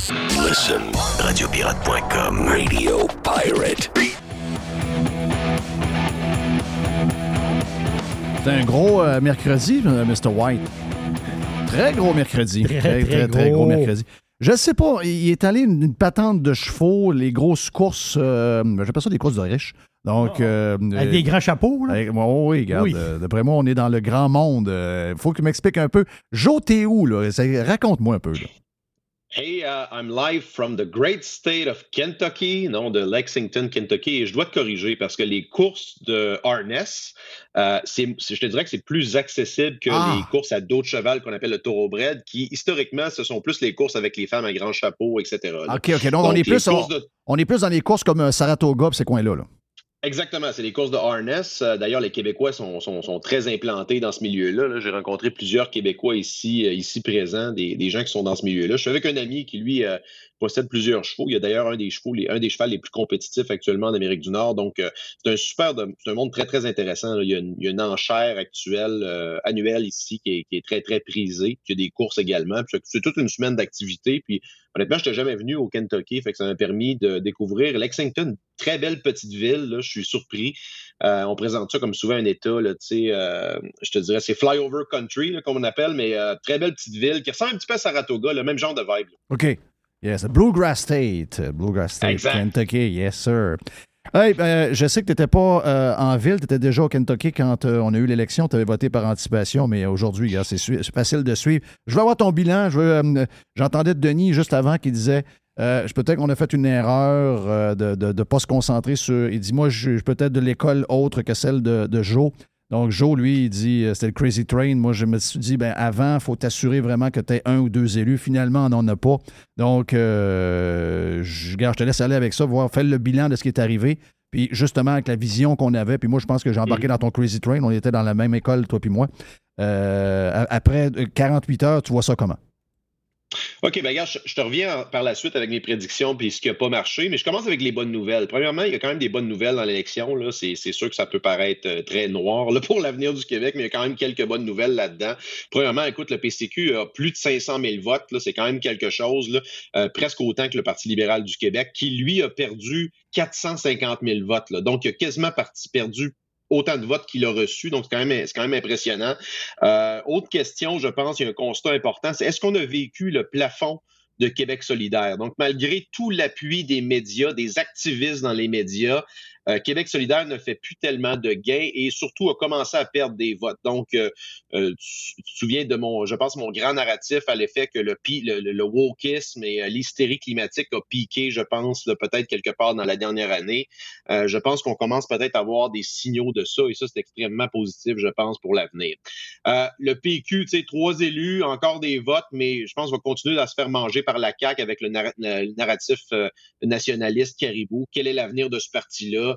Listen. Radiopirate.com. Radio Pirate. C'est un gros euh, mercredi, euh, Mr. White. Très gros mercredi. Très, très, très très gros gros. mercredi. Je sais pas, il est allé une, une patente de chevaux, les grosses courses, euh, j'appelle ça des courses de riches. Donc, euh, Avec des grands chapeaux, là? avec- oui, regarde, Oui. euh, d'après moi, on est dans le grand monde. Il faut qu'il m'explique un peu. Joe, t'es où, là? Raconte-moi un peu, là. Hey, uh, I'm live from the great state of Kentucky, non, de Lexington, Kentucky, et je dois te corriger parce que les courses de harness, euh, c'est, je te dirais que c'est plus accessible que Ah. les courses à dos de cheval qu'on appelle le thoroughbred, qui historiquement, ce sont plus les courses avec les femmes à grand chapeau, etc. là. OK, OK. Donc, on, est plus, on, courses de- on est plus dans les courses comme euh, Saratoga ces coins-là. Là. Exactement, c'est les courses de harness. Euh, D'ailleurs, les Québécois sont, sont- sont très implantés dans ce milieu-là. là. J'ai rencontré plusieurs Québécois ici, euh, ici présents, des, des gens qui sont dans ce milieu-là. Je suis avec un ami qui, lui, euh, possède plusieurs chevaux. Il y a d'ailleurs un des chevaux, les, un des chevaux les plus compétitifs actuellement en Amérique du Nord. Donc, euh, c'est un super, c'est un monde très, très intéressant. Il y, a une, enchère actuelle, euh, annuelle ici, qui est, très, très prisée. Il y a des courses également. c'est toute une semaine d'activité. Puis, honnêtement, je n'étais jamais venu au Kentucky, fait que ça m'a permis de découvrir Lexington, très belle petite ville. Là, je suis surpris. Euh, on présente ça comme souvent un État, je te dirais, c'est flyover country, comme on appelle, mais très belle petite ville qui ressemble un petit peu à Saratoga, le même genre de vibe. OK. Yes, Bluegrass State. Bluegrass State, Kentucky. Yes, sir. Hey, ben, je sais que tu n'étais pas euh, en ville, tu étais déjà au Kentucky quand euh, on a eu l'élection, tu avais voté par anticipation, mais aujourd'hui, c'est facile de suivre. Je veux avoir ton bilan. Euh, j'entendais de Denis juste avant qui disait peut-être qu'on a fait une erreur de ne pas se concentrer sur. Il dit Moi, je suis peut-être de l'école autre que celle de, de Joe. Donc, Joe, lui, il dit euh, c'était le Crazy Train. Moi, je me suis dit, ben, avant, il faut t'assurer vraiment que tu aies un ou deux élus. Finalement, on n'en a pas. Donc, euh, je, je te laisse aller avec ça, voir, faire le bilan de ce qui est arrivé. Puis, justement, avec la vision qu'on avait, puis moi, je pense que j'ai embarqué mm. dans ton Crazy Train. On était dans la même école, toi puis moi. Euh, après 48 heures, tu vois ça comment? OK, ben regarde, je, te reviens par la suite avec mes prédictions puis ce qui n'a pas marché, mais je commence avec les bonnes nouvelles. Premièrement, il y a quand même des bonnes nouvelles dans l'élection. C'est, sûr que ça peut paraître euh, très noir pour l'avenir du Québec, mais il y a quand même quelques bonnes nouvelles là-dedans. Premièrement, écoute, le PCQ a plus de 500 000 votes. c'est quand même quelque chose, euh, presque autant que le Parti libéral du Québec, qui, lui, a perdu 450 000 votes. Donc, il a quasiment parti, perdu autant de votes qu'il a reçus. Donc, c'est quand même, quand même impressionnant. Euh, autre question, je pense, il y a un constat important, c'est est-ce qu'on a vécu le plafond de Québec solidaire? Donc, malgré tout l'appui des médias, des activistes dans les médias, euh, Québec solidaire ne fait plus tellement de gains et surtout a commencé à perdre des votes. Donc, euh, euh, tu, te souviens de mon, je pense, mon grand narratif à l'effet que le, le, le, wokisme et l'hystérie climatique a piqué, je pense, peut-être quelque part dans la dernière année. je pense qu'on commence peut-être à voir des signaux de ça et ça, c'est extrêmement positif, je pense, pour l'avenir. le PQ, tu sais, trois élus, encore des votes, mais je pense qu'on va continuer à se faire manger par la CAQ avec le, narratif nationaliste caribou. Quel est l'avenir de ce parti-là?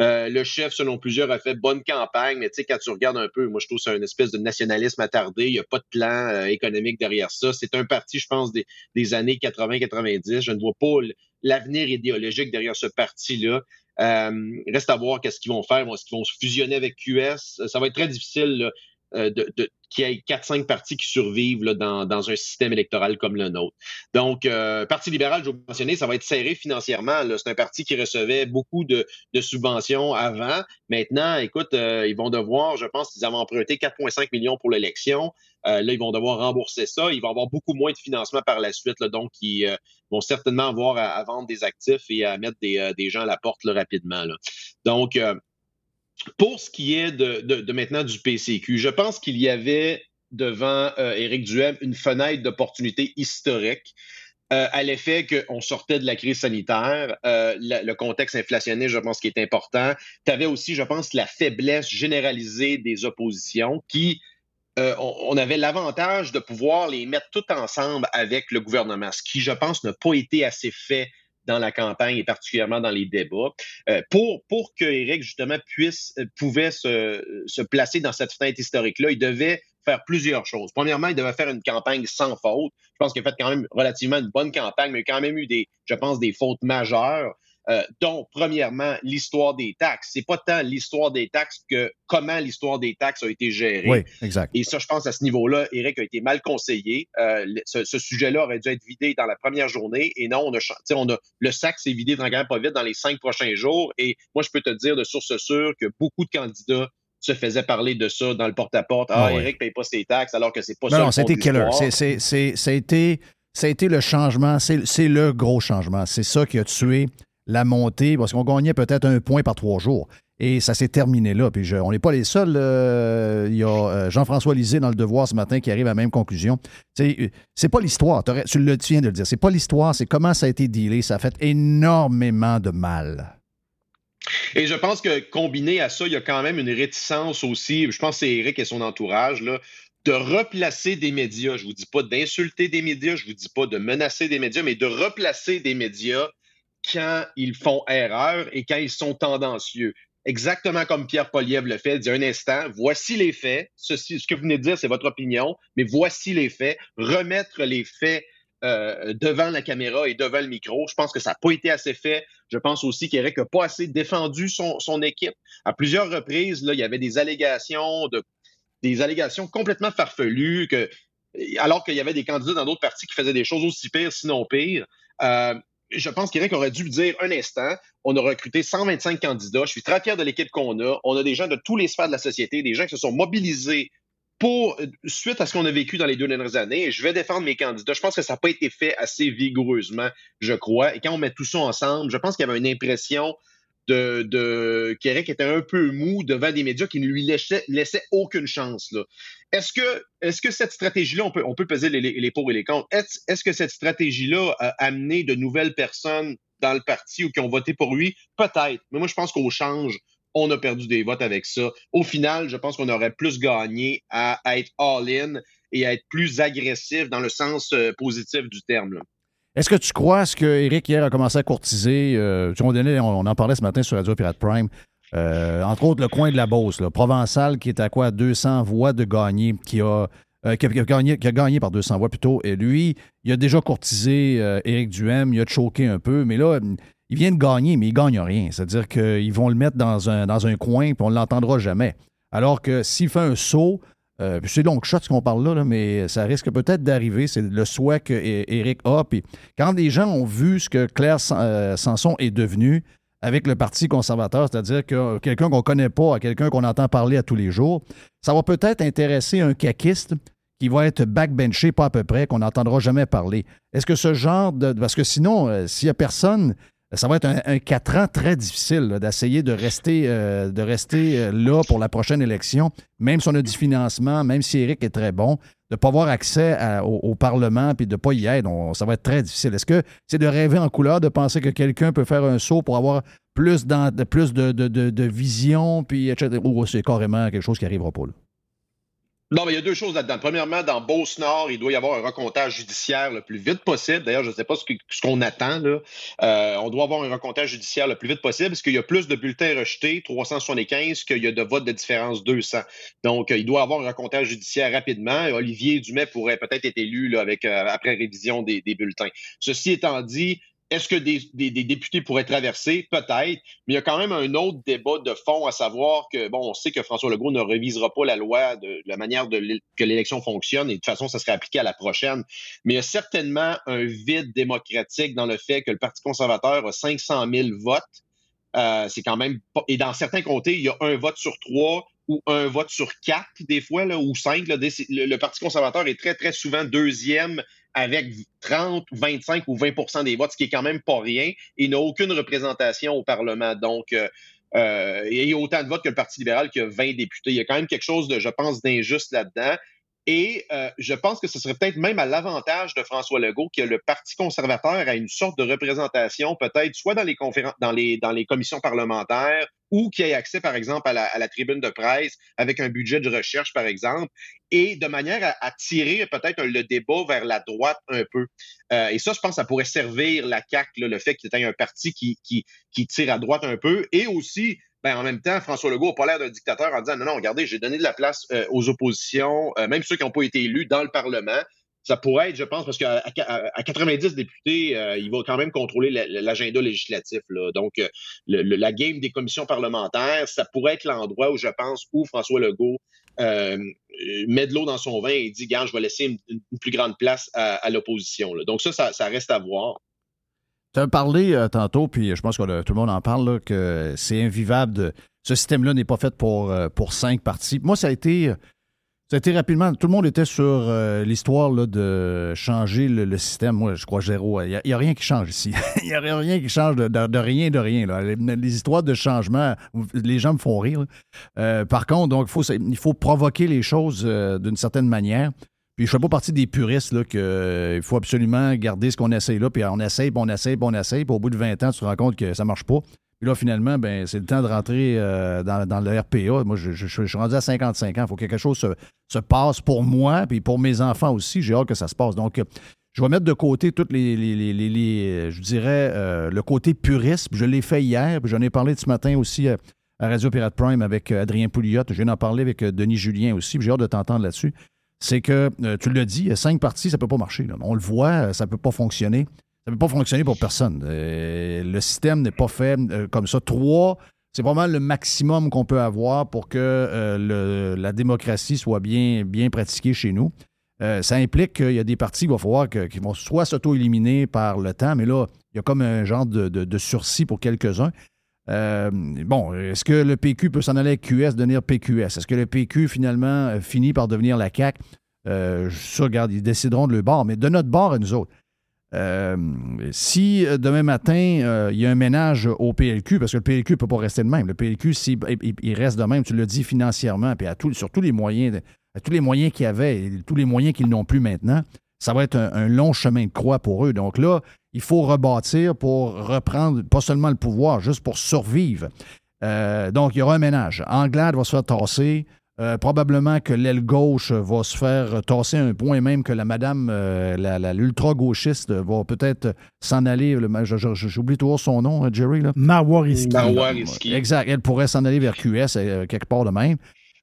Euh, le chef, selon plusieurs, a fait bonne campagne, mais tu sais, quand tu regardes un peu, moi, je trouve que c'est une espèce de nationalisme attardé. Il n'y a pas de plan euh, économique derrière ça. C'est un parti, je pense, des, années 80-90. Je ne vois pas l'avenir idéologique derrière ce parti-là. Euh, reste à voir qu'est-ce qu'ils vont faire. Est-ce qu'ils vont se fusionner avec QS? Ça va être très difficile. Euh, de, qu'il y ait 4-5 partis qui survivent là, dans, dans, un système électoral comme le nôtre. Donc, euh, Parti libéral, je vous mentionner, ça va être serré financièrement. C'est un parti qui recevait beaucoup de, de subventions avant. Maintenant, écoute, euh, ils vont devoir, je pense qu'ils avaient emprunté 4,5 millions pour l'élection. là, ils vont devoir rembourser ça. Ils vont avoir beaucoup moins de financement par la suite. Là, donc, ils vont certainement avoir à, vendre des actifs et à mettre des, des gens à la porte là, rapidement. Là. Donc, pour ce qui est de, maintenant du PCQ, je pense qu'il y avait devant euh, Éric Duhem une fenêtre d'opportunité historique. Euh, à l'effet qu'on sortait de la crise sanitaire, euh, le contexte inflationniste, je pense, qui est important. Tu avais aussi, je pense, la faiblesse généralisée des oppositions qui, on, avait l'avantage de pouvoir les mettre tout ensemble avec le gouvernement, ce qui, je pense, n'a pas été assez fait dans la campagne et particulièrement dans les débats, euh, pour, pour que Eric, justement, puisse, euh, pouvait se, se placer dans cette fenêtre historique-là, il devait faire plusieurs choses. Premièrement, il devait faire une campagne sans faute. Je pense qu'il a fait quand même relativement une bonne campagne, mais il a quand même eu des, je pense, des fautes majeures. Euh, donc, premièrement, l'histoire des taxes. C'est pas tant l'histoire des taxes que comment l'histoire des taxes a été gérée. Oui, exact. Et ça, je pense, à ce niveau-là, Eric a été mal conseillé. Euh, ce, sujet-là aurait dû être vidé dans la première journée. Et non, on a, on a le sac s'est vidé tranquillement pas vite dans les cinq prochains jours. Et moi, je peux te dire de source sûre que beaucoup de candidats se faisaient parler de ça dans le porte-à-porte. Ah, Eric ne paye pas ses taxes alors que c'est pas ça. Non, c'était killer. ça a été le changement, c'est le gros changement. C'est ça qui a tué la montée, parce qu'on gagnait peut-être un point par trois jours. Et ça s'est terminé là. Puis on n'est pas les seuls. Euh, il y a euh, Jean-François Lisée dans Le Devoir ce matin qui arrive à la même conclusion. Euh, c'est pas l'histoire. Tu le viens de le dire. C'est pas l'histoire, c'est comment ça a été dealé. Ça a fait énormément de mal. Et je pense que combiné à ça, il y a quand même une réticence aussi. Je pense que c'est Eric et son entourage. De replacer des médias. Je vous dis pas d'insulter des médias, je vous dis pas de menacer des médias, mais de replacer des médias quand ils font erreur et quand ils sont tendancieux. Exactement comme Pierre Poliev le fait, dit un instant, voici les faits, ce que vous venez de dire, c'est votre opinion, mais voici les faits, remettre les faits euh, devant la caméra et devant le micro. Je pense que ça n'a pas été assez fait. Je pense aussi qu'Eric n'a pas assez défendu son, équipe. À plusieurs reprises, là, il y avait des allégations de des allégations complètement farfelues que alors qu'il y avait des candidats dans d'autres partis qui faisaient des choses aussi pires, sinon pires. Euh, je pense qu'Éric aurait dû dire un instant, on a recruté 125 candidats, je suis très fier de l'équipe qu'on a, on a des gens de tous les sphères de la société, des gens qui se sont mobilisés pour, euh, suite à ce qu'on a vécu dans les deux dernières années, je vais défendre mes candidats. Je pense que ça n'a pas été fait assez vigoureusement, je crois. Et quand on met tout ça ensemble, je pense qu'il y avait une impression de, de était un peu mou devant des médias qui ne lui laissaient, aucune chance. Est-ce que, est que cette stratégie-là, on peut, on peut peser les, les, pour et les contre, est-ce, que cette stratégie-là a amené de nouvelles personnes dans le parti ou qui ont voté pour lui? Peut-être. Mais moi, je pense qu'au change, on a perdu des votes avec ça. Au final, je pense qu'on aurait plus gagné à, être all-in et à être plus agressif dans le sens euh, positif du terme. Est-ce que tu crois ce que Eric hier a commencé à courtiser? Euh, on, en parlait ce matin sur Radio Pirate Prime. Euh, entre autres, le coin de la Beauce, là, Provençal, qui est à quoi 200 voix de gagner, qui a, euh, qui, a, gagné, qui a, gagné, par 200 voix plutôt. Et lui, il a déjà courtisé Éric Duhem, il a choqué un peu, mais là, il vient de gagner, mais il gagne rien. C'est-à-dire qu'ils vont le mettre dans un, dans un coin, puis on ne l'entendra jamais. Alors que s'il fait un saut, euh, c'est donc shot ce qu'on parle là, mais ça risque peut-être d'arriver. C'est le souhait qu'Éric a. Puis quand les gens ont vu ce que Claire euh, Sanson est devenu avec le Parti conservateur, c'est-à-dire que quelqu'un qu'on ne connaît pas à quelqu'un qu'on entend parler à tous les jours, ça va peut-être intéresser un caquiste qui va être backbenché, pas à peu près, qu'on n'entendra jamais parler. Est-ce que ce genre de. Parce que sinon, euh, s'il n'y a personne ça va être un, quatre ans très difficile d'essayer de rester, euh, euh, là pour la prochaine élection, même si on a du financement, même si Eric est très bon, de ne pas avoir accès au, Parlement puis de ne pas y être, ça va être très difficile. Est-ce que c'est de rêver en couleur, de penser que quelqu'un peut faire un saut pour avoir plus, de, de, de, vision, puis etc., ou c'est carrément quelque chose qui n'arrivera pas? Là? Non, mais il y a deux choses là-dedans. Premièrement, dans Beauce-Nord, il doit y avoir un recomptage judiciaire le plus vite possible. D'ailleurs, je ne sais pas ce qu'on attend. Euh, on doit avoir un recomptage judiciaire le plus vite possible parce qu'il y a plus de bulletins rejetés, 375, qu'il y a de votes de différence, 200. Donc, euh, il doit avoir un recomptage judiciaire rapidement. Olivier Dumais pourrait peut-être être élu avec, euh, après révision des bulletins. Ceci étant dit, est-ce que des, députés pourraient traverser? Peut-être, mais il y a quand même un autre débat de fond à savoir que, bon, on sait que François Legault ne révisera pas la loi de, la manière de que l'élection fonctionne et de toute façon, ça serait appliqué à la prochaine. Mais il y a certainement un vide démocratique dans le fait que le Parti conservateur a 500 000 votes. Euh, c'est quand même Et dans certains comtés, il y a un vote sur trois ou un vote sur quatre, des fois, ou cinq. le, Parti conservateur est très, très souvent deuxième avec 30, 25 ou 20% des votes, ce qui est quand même pas rien, et n'a aucune représentation au Parlement. Donc, il y a autant de votes que le Parti libéral qui a 20 députés. Il y a quand même quelque chose de, je pense, d'injuste là-dedans. Et euh, je pense que ce serait peut-être même à l'avantage de François Legault que le Parti conservateur a une sorte de représentation, peut-être soit dans les conférences, dans les, dans les commissions parlementaires ou qui ait accès, par exemple, à la, tribune de presse avec un budget de recherche, par exemple, et de manière à, tirer peut-être le débat vers la droite un peu. Euh, et ça, je pense, ça pourrait servir la CAQ, le fait qu'il y ait un parti qui, qui, qui tire à droite un peu, et aussi ben, en même temps, François Legault n'a pas l'air d'un dictateur en disant non, non, regardez, j'ai donné de la place euh, aux oppositions, euh, même ceux qui n'ont pas été élus dans le Parlement. Ça pourrait être, je pense, parce qu'à à, 90 députés, euh, il va quand même contrôler l'agenda législatif. Donc, la game des commissions parlementaires, ça pourrait être l'endroit où je pense où François Legault met de l'eau dans son vin et dit, gars, je vais laisser une, plus grande place à, l'opposition. Donc ça, ça reste à voir. Tu as parlé euh, tantôt, puis je pense que tout le monde en parle, que c'est invivable. De, ce système-là n'est pas fait pour, euh, pour cinq parties. Moi, ça a été. Ça a été rapidement. Tout le monde était sur euh, l'histoire de changer le, système. Moi, je crois zéro. Il n'y a, rien qui change ici. Il n'y a rien qui change de, rien, de rien. Les, histoires de changement, les gens me font rire. par contre, donc, faut, il faut provoquer les choses d'une certaine manière. Puis je fais pas partie des puristes là euh, faut absolument garder ce qu'on essaye là, puis on essaye, puis on essaye, on essaye, puis au bout de 20 ans, tu te rends compte que ça marche pas. Puis là, finalement, ben, c'est le temps de rentrer euh, dans, le RPA. Moi, je, suis rendu à 55 ans. Il faut que quelque chose se, passe pour moi, puis pour mes enfants aussi. J'ai hâte que ça se passe. Donc, je vais mettre de côté toutes les, les, je dirais, euh, le côté puriste. Je l'ai fait hier, puis j'en ai parlé ce matin aussi à Radio Pirate Prime avec Adrien Pouliot. Je viens d'en parler avec Denis Julien aussi, j'ai hâte de t'entendre là-dessus c'est que, euh, tu l'as dit, a cinq partis, ça ne peut pas marcher. On le voit, ça ne peut pas fonctionner. Ça ne peut pas fonctionner pour personne. Euh, le système n'est pas fait euh, comme ça. Trois, c'est vraiment le maximum qu'on peut avoir pour que euh, la démocratie soit bien, bien pratiquée chez nous. Euh, ça implique qu'il y a des partis qu'il va falloir qui vont soit s'auto-éliminer par le temps, mais là, il y a comme un genre de sursis pour quelques-uns. Euh, bon, est-ce que le PQ peut s'en aller avec QS, devenir PQS? Est-ce que le PQ, finalement, euh, finit par devenir la CAQ? Euh, ça, regarde, ils décideront de le bord, mais de notre bord à nous autres. Euh, si euh, demain matin, euh, il y a un ménage au PLQ, parce que le PLQ ne peut pas rester de même. Le PLQ, s'il- il, il reste de même, tu l'as dit financièrement, puis sur tous les moyens, tous les moyens qu'il y avait, et tous les moyens qu'ils n'ont plus maintenant, ça va être un, un long chemin de croix pour eux. Donc là, il faut rebâtir pour reprendre pas seulement le pouvoir, juste pour survivre. Euh, donc, il y aura un ménage. Anglade va se faire tasser. Euh, probablement que l'aile gauche va se faire tasser un point même que la madame, euh, l'ultra-gauchiste, va peut-être s'en aller. J'oublie toujours son nom, euh, Jerry. Là. Risky. Exact. Elle pourrait s'en aller vers QS, euh, quelque part de même.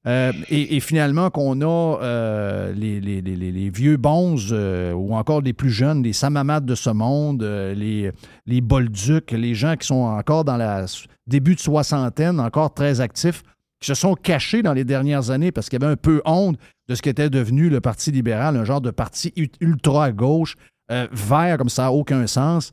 Euh, et, finalement, qu'on a euh, les, vieux bons euh, ou encore les plus jeunes, les Samamades de ce monde, les, les Bolducs, les gens qui sont encore dans la début de soixantaine, encore très actifs, qui se sont cachés dans les dernières années parce qu'il y avait un peu honte de ce qu'était devenu le Parti libéral, un genre de parti u- ultra à gauche, euh, vert comme ça aucun sens.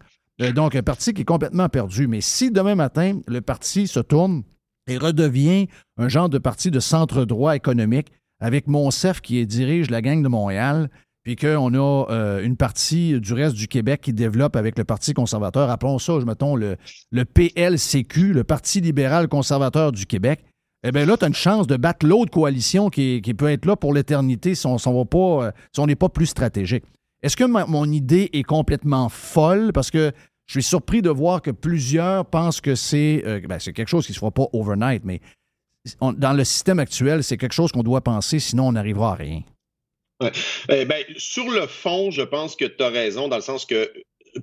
Donc, un parti qui est complètement perdu. Mais si demain matin, le parti se tourne et redevient un genre de parti de centre-droit économique avec Monsef qui dirige la gang de Montréal, puis qu'on a euh, une partie du reste du Québec qui développe avec le Parti conservateur. Appelons ça, je mettons, le, PLCQ, le Parti libéral conservateur du Québec. Eh bien là, tu as une chance de battre l'autre coalition qui, peut être là pour l'éternité si on euh, n'est pas plus stratégique. Est-ce que mon idée est complètement folle? Parce que je suis surpris de voir que plusieurs pensent que c'est euh, ben, quelque chose qui ne se fera pas overnight, mais dans le système actuel, c'est quelque chose qu'on doit penser, sinon on n'arrivera à rien. Eh ben, sur le fond, je pense que tu as raison, dans le sens que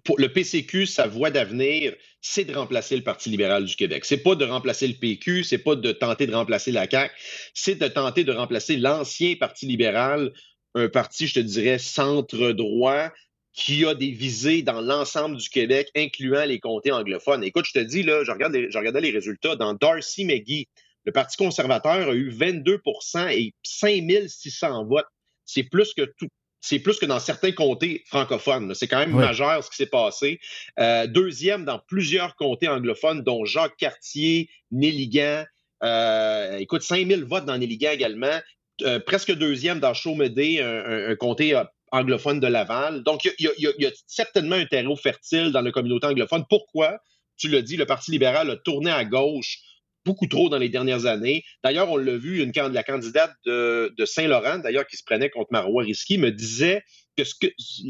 pour le PCQ, sa voie d'avenir, c'est de remplacer le Parti libéral du Québec. C'est pas de remplacer le PQ, c'est pas de tenter de remplacer la CAQ, c'est de tenter de remplacer l'ancien Parti libéral, un parti, je te dirais, centre-droit, qui a des visées dans l'ensemble du Québec, incluant les comtés anglophones. Écoute, je te dis, là, je, regarde les- je regardais les résultats. Dans Darcy McGee, le Parti conservateur a eu 22% et 5600 votes. C'est plus que tout. C'est plus que dans certains comtés francophones. C'est quand même Oui. majeur ce qui s'est passé. Euh, deuxième dans plusieurs comtés anglophones, dont Jacques Cartier, Néligan. Euh, écoute, 5000 votes dans Néligan également. Euh, presque deuxième dans Chaumédé, un, un- un comté euh, anglophone de Laval. Donc, il y a, certainement un terreau fertile dans la communauté anglophone. Pourquoi? Tu l'as dit, le Parti libéral a tourné à gauche beaucoup trop dans les dernières années. D'ailleurs, on l'a vu, une, la candidate de, Saint-Laurent, d'ailleurs, qui se prenait contre Marois Risky, me disait que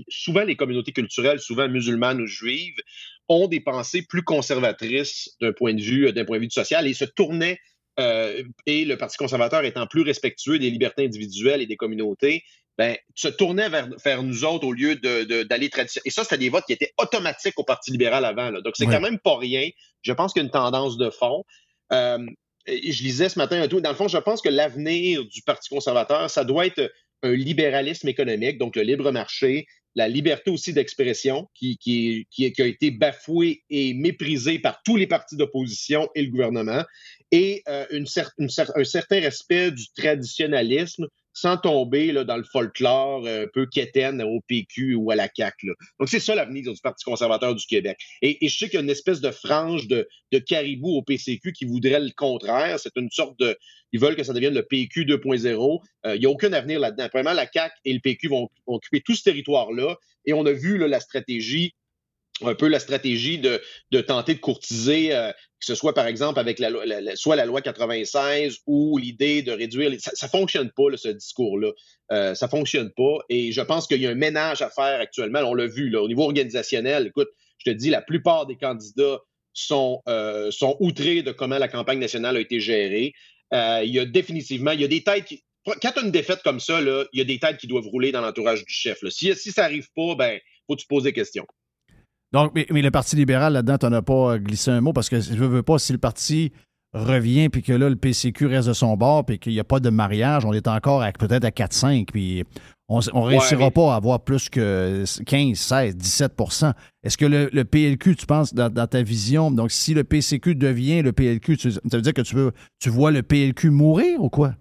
souvent les communautés culturelles, souvent musulmanes ou juives, ont des pensées plus conservatrices d'un point de vue d'un point de vue social et se tournaient euh, et le Parti conservateur étant plus respectueux des libertés individuelles et des communautés, ben, se tournait vers, vers nous autres au lieu de- de- d'aller traditionnellement. Et ça, c'était des votes qui étaient automatiques au Parti libéral avant. là. Donc, c'est Ouais. quand même pas rien. Je pense qu'il y a une tendance de fond. Euh, je lisais ce matin un tout. Dans le fond, je pense que l'avenir du Parti conservateur, ça doit être un libéralisme économique, donc le libre marché, la liberté aussi d'expression qui, qui, qui, qui a été bafouée et méprisée par tous les partis d'opposition et le gouvernement, et euh, une cer- une cer- un certain respect du traditionnalisme sans tomber là, dans le folklore euh, un peu quétaine au PQ ou à la CAQ. là. Donc, c'est ça l'avenir du Parti conservateur du Québec. Et, et je sais qu'il y a une espèce de frange de, de caribou au PCQ qui voudrait le contraire. C'est une sorte de... Ils veulent que ça devienne le PQ 2.0. Euh, il n'y a aucun avenir là-dedans. Premièrement, la CAQ et le PQ vont, vont occuper tout ce territoire-là. Et on a vu là, la stratégie un peu la stratégie de, tenter de courtiser, euh, que ce soit par exemple avec la, soit la loi 96 ou l'idée de réduire. les- ça, ça fonctionne pas ce discours-là. Euh, ça fonctionne pas. Et je pense qu'il y a un ménage à faire actuellement. On l'a vu là, au niveau organisationnel. Écoute, je te dis, la plupart des candidats sont, euh, outrés de comment la campagne nationale a été gérée. Il y a définitivement, il y a des têtes qui. Quand tu as une défaite comme ça, là, il y a des têtes qui doivent rouler dans l'entourage du chef. Si, ça n'arrive pas, ben, faut tu poses des questions. Donc, mais, mais le Parti libéral, là-dedans, tu n'en as pas glissé un mot parce que je veux, veux pas, si le parti revient, puis que là, le PCQ reste de son bord, puis qu'il n'y a pas de mariage, on est encore à- peut-être à 4-5, puis on ne réussira pas à avoir plus que 15, 16, 17% Est-ce que le, le PLQ, tu penses, dans, dans ta vision, donc si le PCQ devient le PLQ, tu- ça veut dire que tu, veux, tu vois le PLQ mourir ou quoi?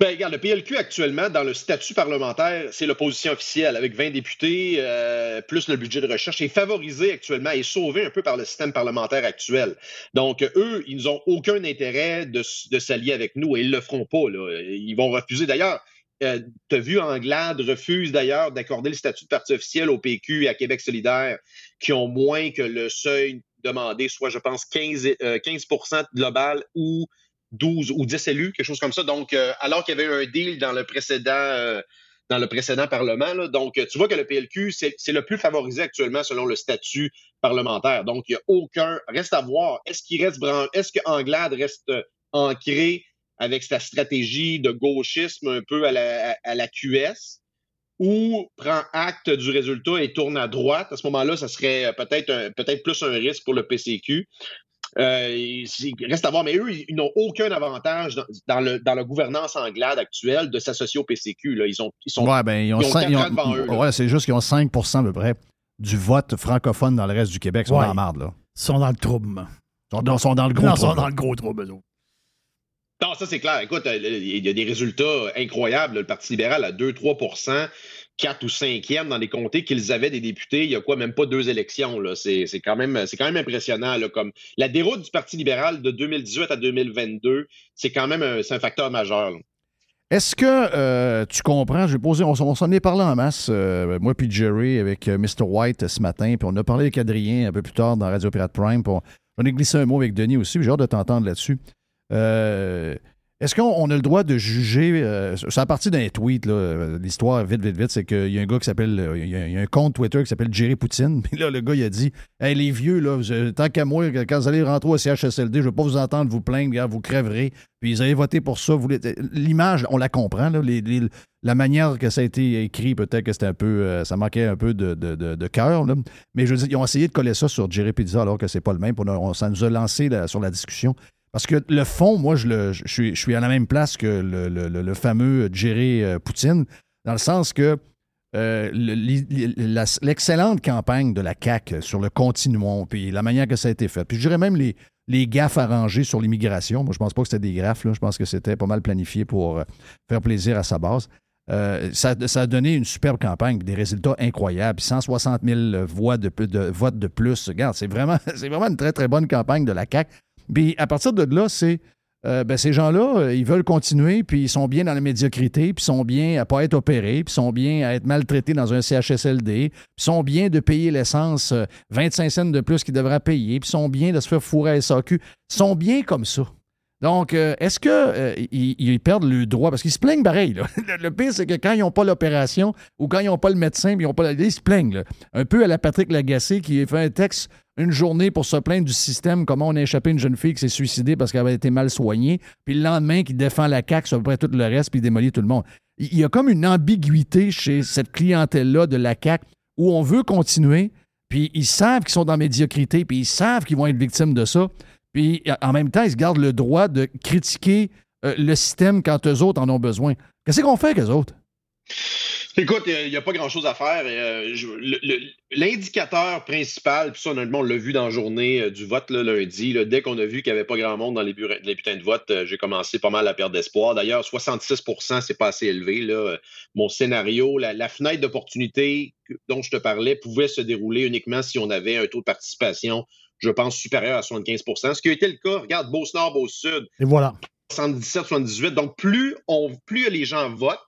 Ben, regarde, le PLQ actuellement, dans le statut parlementaire, c'est l'opposition officielle, avec 20 députés, euh, plus le budget de recherche, est favorisé actuellement et sauvé un peu par le système parlementaire actuel. Donc, eux, ils n'ont aucun intérêt de, s'allier avec nous et ils ne le feront pas. Ils vont refuser. D'ailleurs, euh, tu as vu, Anglade refuse d'ailleurs d'accorder le statut de parti officiel au PQ et à Québec solidaire, qui ont moins que le seuil demandé, soit, je pense, 15, euh, 15 global ou 12 ou 10 élus, quelque chose comme ça. Donc, euh, alors qu'il y avait un deal dans le précédent, euh, Parlement, donc euh, tu vois que le PLQ, c'est le plus favorisé actuellement selon le statut parlementaire. Donc, il n'y a aucun. Reste à voir. Est-ce qu'il reste Est-ce ancré avec sa stratégie de gauchisme un peu à la, QS? ou prend acte du résultat et tourne à droite, à ce moment-là, ça serait peut-être peut-être plus un risque pour le PCQ. Euh, il reste à voir, mais eux, ils ils n'ont aucun avantage dans, dans le, dans la gouvernance anglade actuelle de s'associer au PCQ. Là. Ils, ont, ils sont, Ouais, ben, ils ont, ils ont cinq- quatre ils ont- ans devant eux. là. ouais, c'est juste qu'ils ont 5 à peu près du vote francophone dans le reste du Québec. Ils sont Ouais. dans la marde, là. Ils sont dans le trouble. Ils sont dans, sont dans le gros Non, ils sont trouble. dans le gros trouble. Non, ça c'est clair. Écoute, euh, il y a des résultats incroyables. Le Parti libéral a 2-3 4 ou 5e dans les comtés qu'ils avaient des députés. Il y a quoi, même pas deux élections. C'est quand, même- quand même impressionnant. comme La déroute du Parti libéral de 2018 à 2022, c'est quand même un, facteur majeur. Est-ce que euh, tu comprends? J'ai posé, on, on s'en est parlé en masse, euh, moi puis Jerry, avec euh, Mr. White ce matin, puis on a parlé avec Adrien un peu plus tard dans Radio Pirate Prime. on- J'en ai glissé un mot avec Denis aussi, j'ai hâte de t'entendre là-dessus. Est-ce qu'on on a le droit de juger? euh, c'est à partir d'un tweet, euh, l'histoire, vite, vite, vite, c'est qu'il y a un gars qui s'appelle. euh, Il y, a- un compte Twitter qui s'appelle Jerry Poutine. Puis là, le gars, il a dit Hey, les vieux, là, vous- euh, tant qu'à moi, quand vous allez rentrer au CHSLD, je ne veux pas vous entendre vous plaindre, vous crèverez. Puis ils avaient voté pour ça. L'image, on la comprend, la manière que ça a été écrit, peut-être que c'était un peu. ça manquait un peu de, cœur. Mais je veux dire, ils ont essayé de coller ça sur Jerry Pizza alors que c'est pas le même. Ça nous a lancé sur la discussion. Parce que le fond, moi, je, suis, à la même place que le, fameux Jerry euh, Poutine, dans le sens que euh, l'excellente campagne de la CAQ sur le continuum, puis la manière que ça a été fait, puis je dirais même les, gaffes arrangées sur l'immigration. Moi, je pense pas que c'était des gaffes, je pense que c'était pas mal planifié pour euh, faire plaisir à sa base. Ça, a donné une superbe campagne, des résultats incroyables, 160 000 voix de, de votes de plus. Regarde, c'est vraiment, c'est vraiment une très, très bonne campagne de la CAQ. Puis à partir de là, c'est euh, ben, ces gens-là, euh, ils veulent continuer, puis ils sont bien dans la médiocrité, puis ils sont bien à pas être opérés, puis ils sont bien à être maltraités dans un CHSLD, puis ils sont bien de payer l'essence euh, 25 cents de plus qu'ils devraient payer, puis ils sont bien de se faire fourrer à SAQ. Ils sont bien comme ça. Donc, euh, est-ce que euh, perdent le droit? Parce qu'ils se plaignent pareil. là. Le, pire, c'est que quand ils n'ont pas l'opération ou quand ils n'ont pas le médecin, ils, ont pas ils se plaignent. Un peu à la Patrick Lagacé qui a fait un texte une journée pour se plaindre du système, comment on a échappé une jeune fille qui s'est suicidée parce qu'elle avait été mal soignée, puis le lendemain, qui défend la CAQ sur à près tout le reste, puis démolit tout le monde. Il y a comme une ambiguïté chez cette clientèle-là de la CAQ où on veut continuer, puis ils savent qu'ils sont dans médiocrité, puis ils savent qu'ils vont être victimes de ça, puis en même temps, ils se gardent le droit de critiquer euh, le système quand eux autres en ont besoin. Qu'est-ce qu'on fait avec eux autres? Écoute, il n'y a pas grand-chose à faire. Euh, L'indicateur principal, puis ça, honnêtement, on l'a vu dans la journée euh, du vote lundi. dès qu'on a vu qu'il n'y avait pas grand monde dans les, bureaux- putains de vote, j'ai commencé pas mal à perdre espoir. D'ailleurs, 66% c'est pas assez élevé. Mon scénario, la, fenêtre d'opportunité dont je te parlais pouvait se dérouler uniquement si on avait un taux de participation, je pense, supérieur à 75% Ce qui a été le cas, regarde, Beauce-Nord, Beauce-Sud, Et voilà. 77-78. Donc, plus, on, plus les gens votent,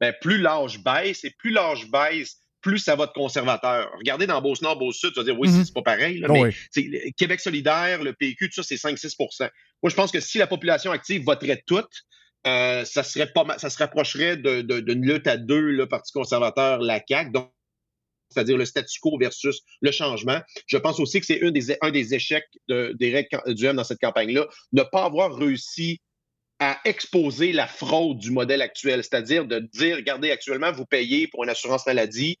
ben, plus l'âge baisse et plus l'âge baisse, plus ça vote conservateur. Regardez dans Beauce-Nord, Beauce-Sud, tu vas dire, oui, Mhm. c'est pas pareil, là, Oh mais oui. Québec solidaire, le PQ, tout ça, c'est 5-6% Moi, je pense que si la population active voterait toute, euh, ça, serait pas ça se rapprocherait d'une lutte à deux, le Parti conservateur, la CAQ. Donc, c'est-à-dire le statu quo versus le changement. Je pense aussi que c'est un des, un des échecs d'Éric Duhem dans cette campagne-là, ne pas avoir réussi à exposer la fraude du modèle actuel, c'est-à-dire de dire, regardez, actuellement, vous payez pour une assurance maladie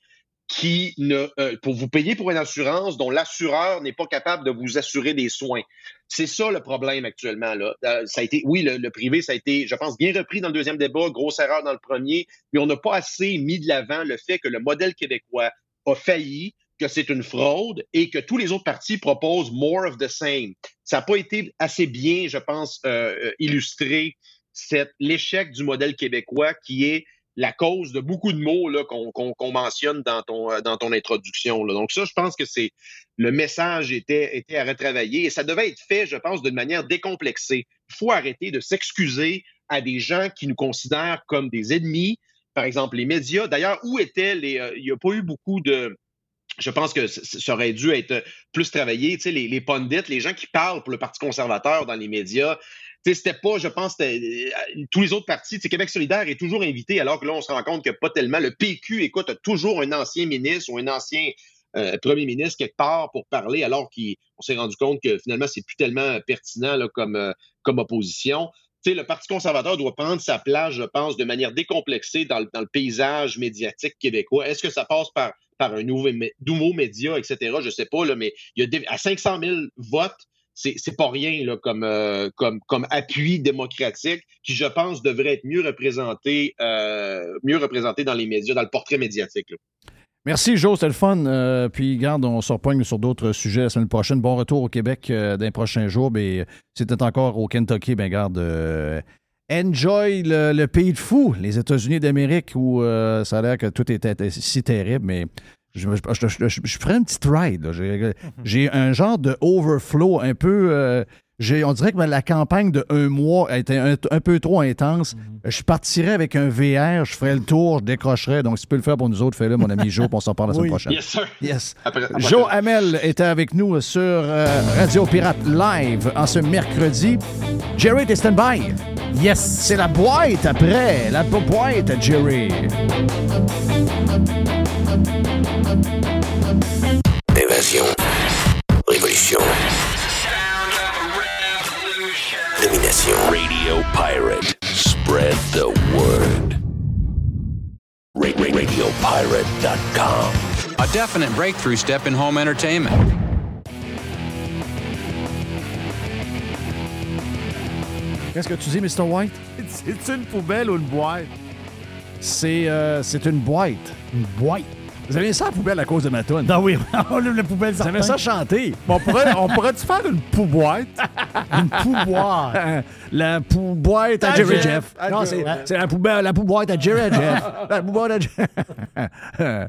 qui ne, euh, pour vous payer pour une assurance dont l'assureur n'est pas capable de vous assurer des soins. C'est ça le problème actuellement. Là. Euh, ça a été, oui, le, le, privé, ça a été, je pense, bien repris dans le deuxième débat, grosse erreur dans le premier, mais on n'a pas assez mis de l'avant le fait que le modèle québécois a failli, que c'est une fraude et que tous les autres partis proposent more of the same. Ça n'a pas été assez bien, je pense, euh, illustré l'échec du modèle québécois qui est la cause de beaucoup de mots qu'on mentionne dans ton, euh, introduction. Donc ça, je pense que c'est le message était, était à retravailler et ça devait être fait, je pense, d'une manière décomplexée. Il faut arrêter de s'excuser à des gens qui nous considèrent comme des ennemis, par exemple les médias. D'ailleurs, où étaient les... Euh, il n'y a pas eu beaucoup de... Je pense que ça aurait dû être plus travaillé. Tu sais, les, les pundits, les gens qui parlent pour le Parti conservateur dans les médias, c'était pas, je pense, euh, tous les autres partis. Québec solidaire est toujours invité, alors que là, on se rend compte que pas tellement. Le PQ, écoute, a toujours un ancien ministre ou un ancien euh, premier ministre quelque part pour parler, alors qu'on s'est rendu compte que finalement, c'est plus tellement pertinent là, comme, euh, comme opposition. Le Parti conservateur doit prendre sa place, je pense, de manière décomplexée dans le, paysage médiatique québécois. Est-ce que ça passe par, un nouveau, média, etc.? Je ne sais pas, là, mais il y a à 500 000 votes, c'est pas rien euh, comme appui démocratique qui, je pense, devrait être mieux représenté, euh, mieux représenté dans les médias, dans le portrait médiatique. Merci, Joe, c'était le fun. Euh, puis, garde, on se repogne sur d'autres sujets la semaine prochaine. Bon retour au Québec dans les prochains jours. Mais si tu encore au Kentucky, ben garde, enjoy le, pays de fou, les États-Unis d'Amérique, où ça a l'air que tout était si terrible. Mais je, je, je, ferais une petite ride. J'ai un genre de overflow un peu. On dirait que la campagne de un mois a été un, peu trop intense. Mm-hmm. Je partirais avec un VR, je ferais le tour, je décrocherais. Donc, si tu peux le faire pour nous autres, fais-le, mon ami Joe, puis on s'en parle la semaine prochaine. Yes, sir. Yes. Joe Hamel était avec nous sur euh, Radio Pirate Live en ce mercredi. Jerry est stand-by? Yes. C'est la boîte après. La boîte à Jerry. Évasion. Révolution. Domination. Radio Pirate. Spread the word. RadioPirate.com. A definite breakthrough step in home entertainment. Qu'est-ce que tu dis, Mr. White? C'est une poubelle ou une boîte? C'est euh, une boîte. Une boîte. Vous avez ça à poubelle à cause de ma tonne. Non, oui, la poubelle, Vous avez ça chanter? on pourrait, on pourrait-tu faire une pouboite? une pouboite. la pouboite à, Jerry Jeff. Non, c'est la, poubelle, la pouboite à Jerry Jeff. la pouboite à Jerry.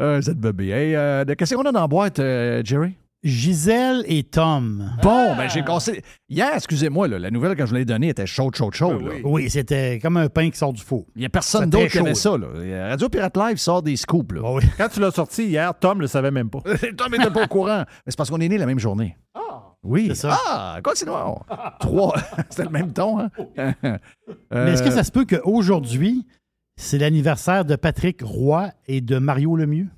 euh, cette bébé. Hey, euh, qu'est-ce qu'on a dans la boîte, euh, Jerry? Gisèle et Tom. Bon, ben j'ai cassé. Hier, excusez-moi, la nouvelle que je l'ai donnée était chaude, chaude, chaude. Oui, oui c'était comme un pain qui sort du four. Il n'y a personne d'autre qui avait ça. Là. Radio Pirate Live sort des scoops. Là. oui. Quand tu l'as sorti hier, Tom ne le savait même pas. Tom n'était pas au courant. Mais c'est parce qu'on est né la même journée. Ah! Oui. C'est ça. Ah, continuons. Trois. C'était le même ton, hein? Mais est-ce que ça se peut qu'aujourd'hui, c'est l'anniversaire de Patrick Roy et de Mario Lemieux?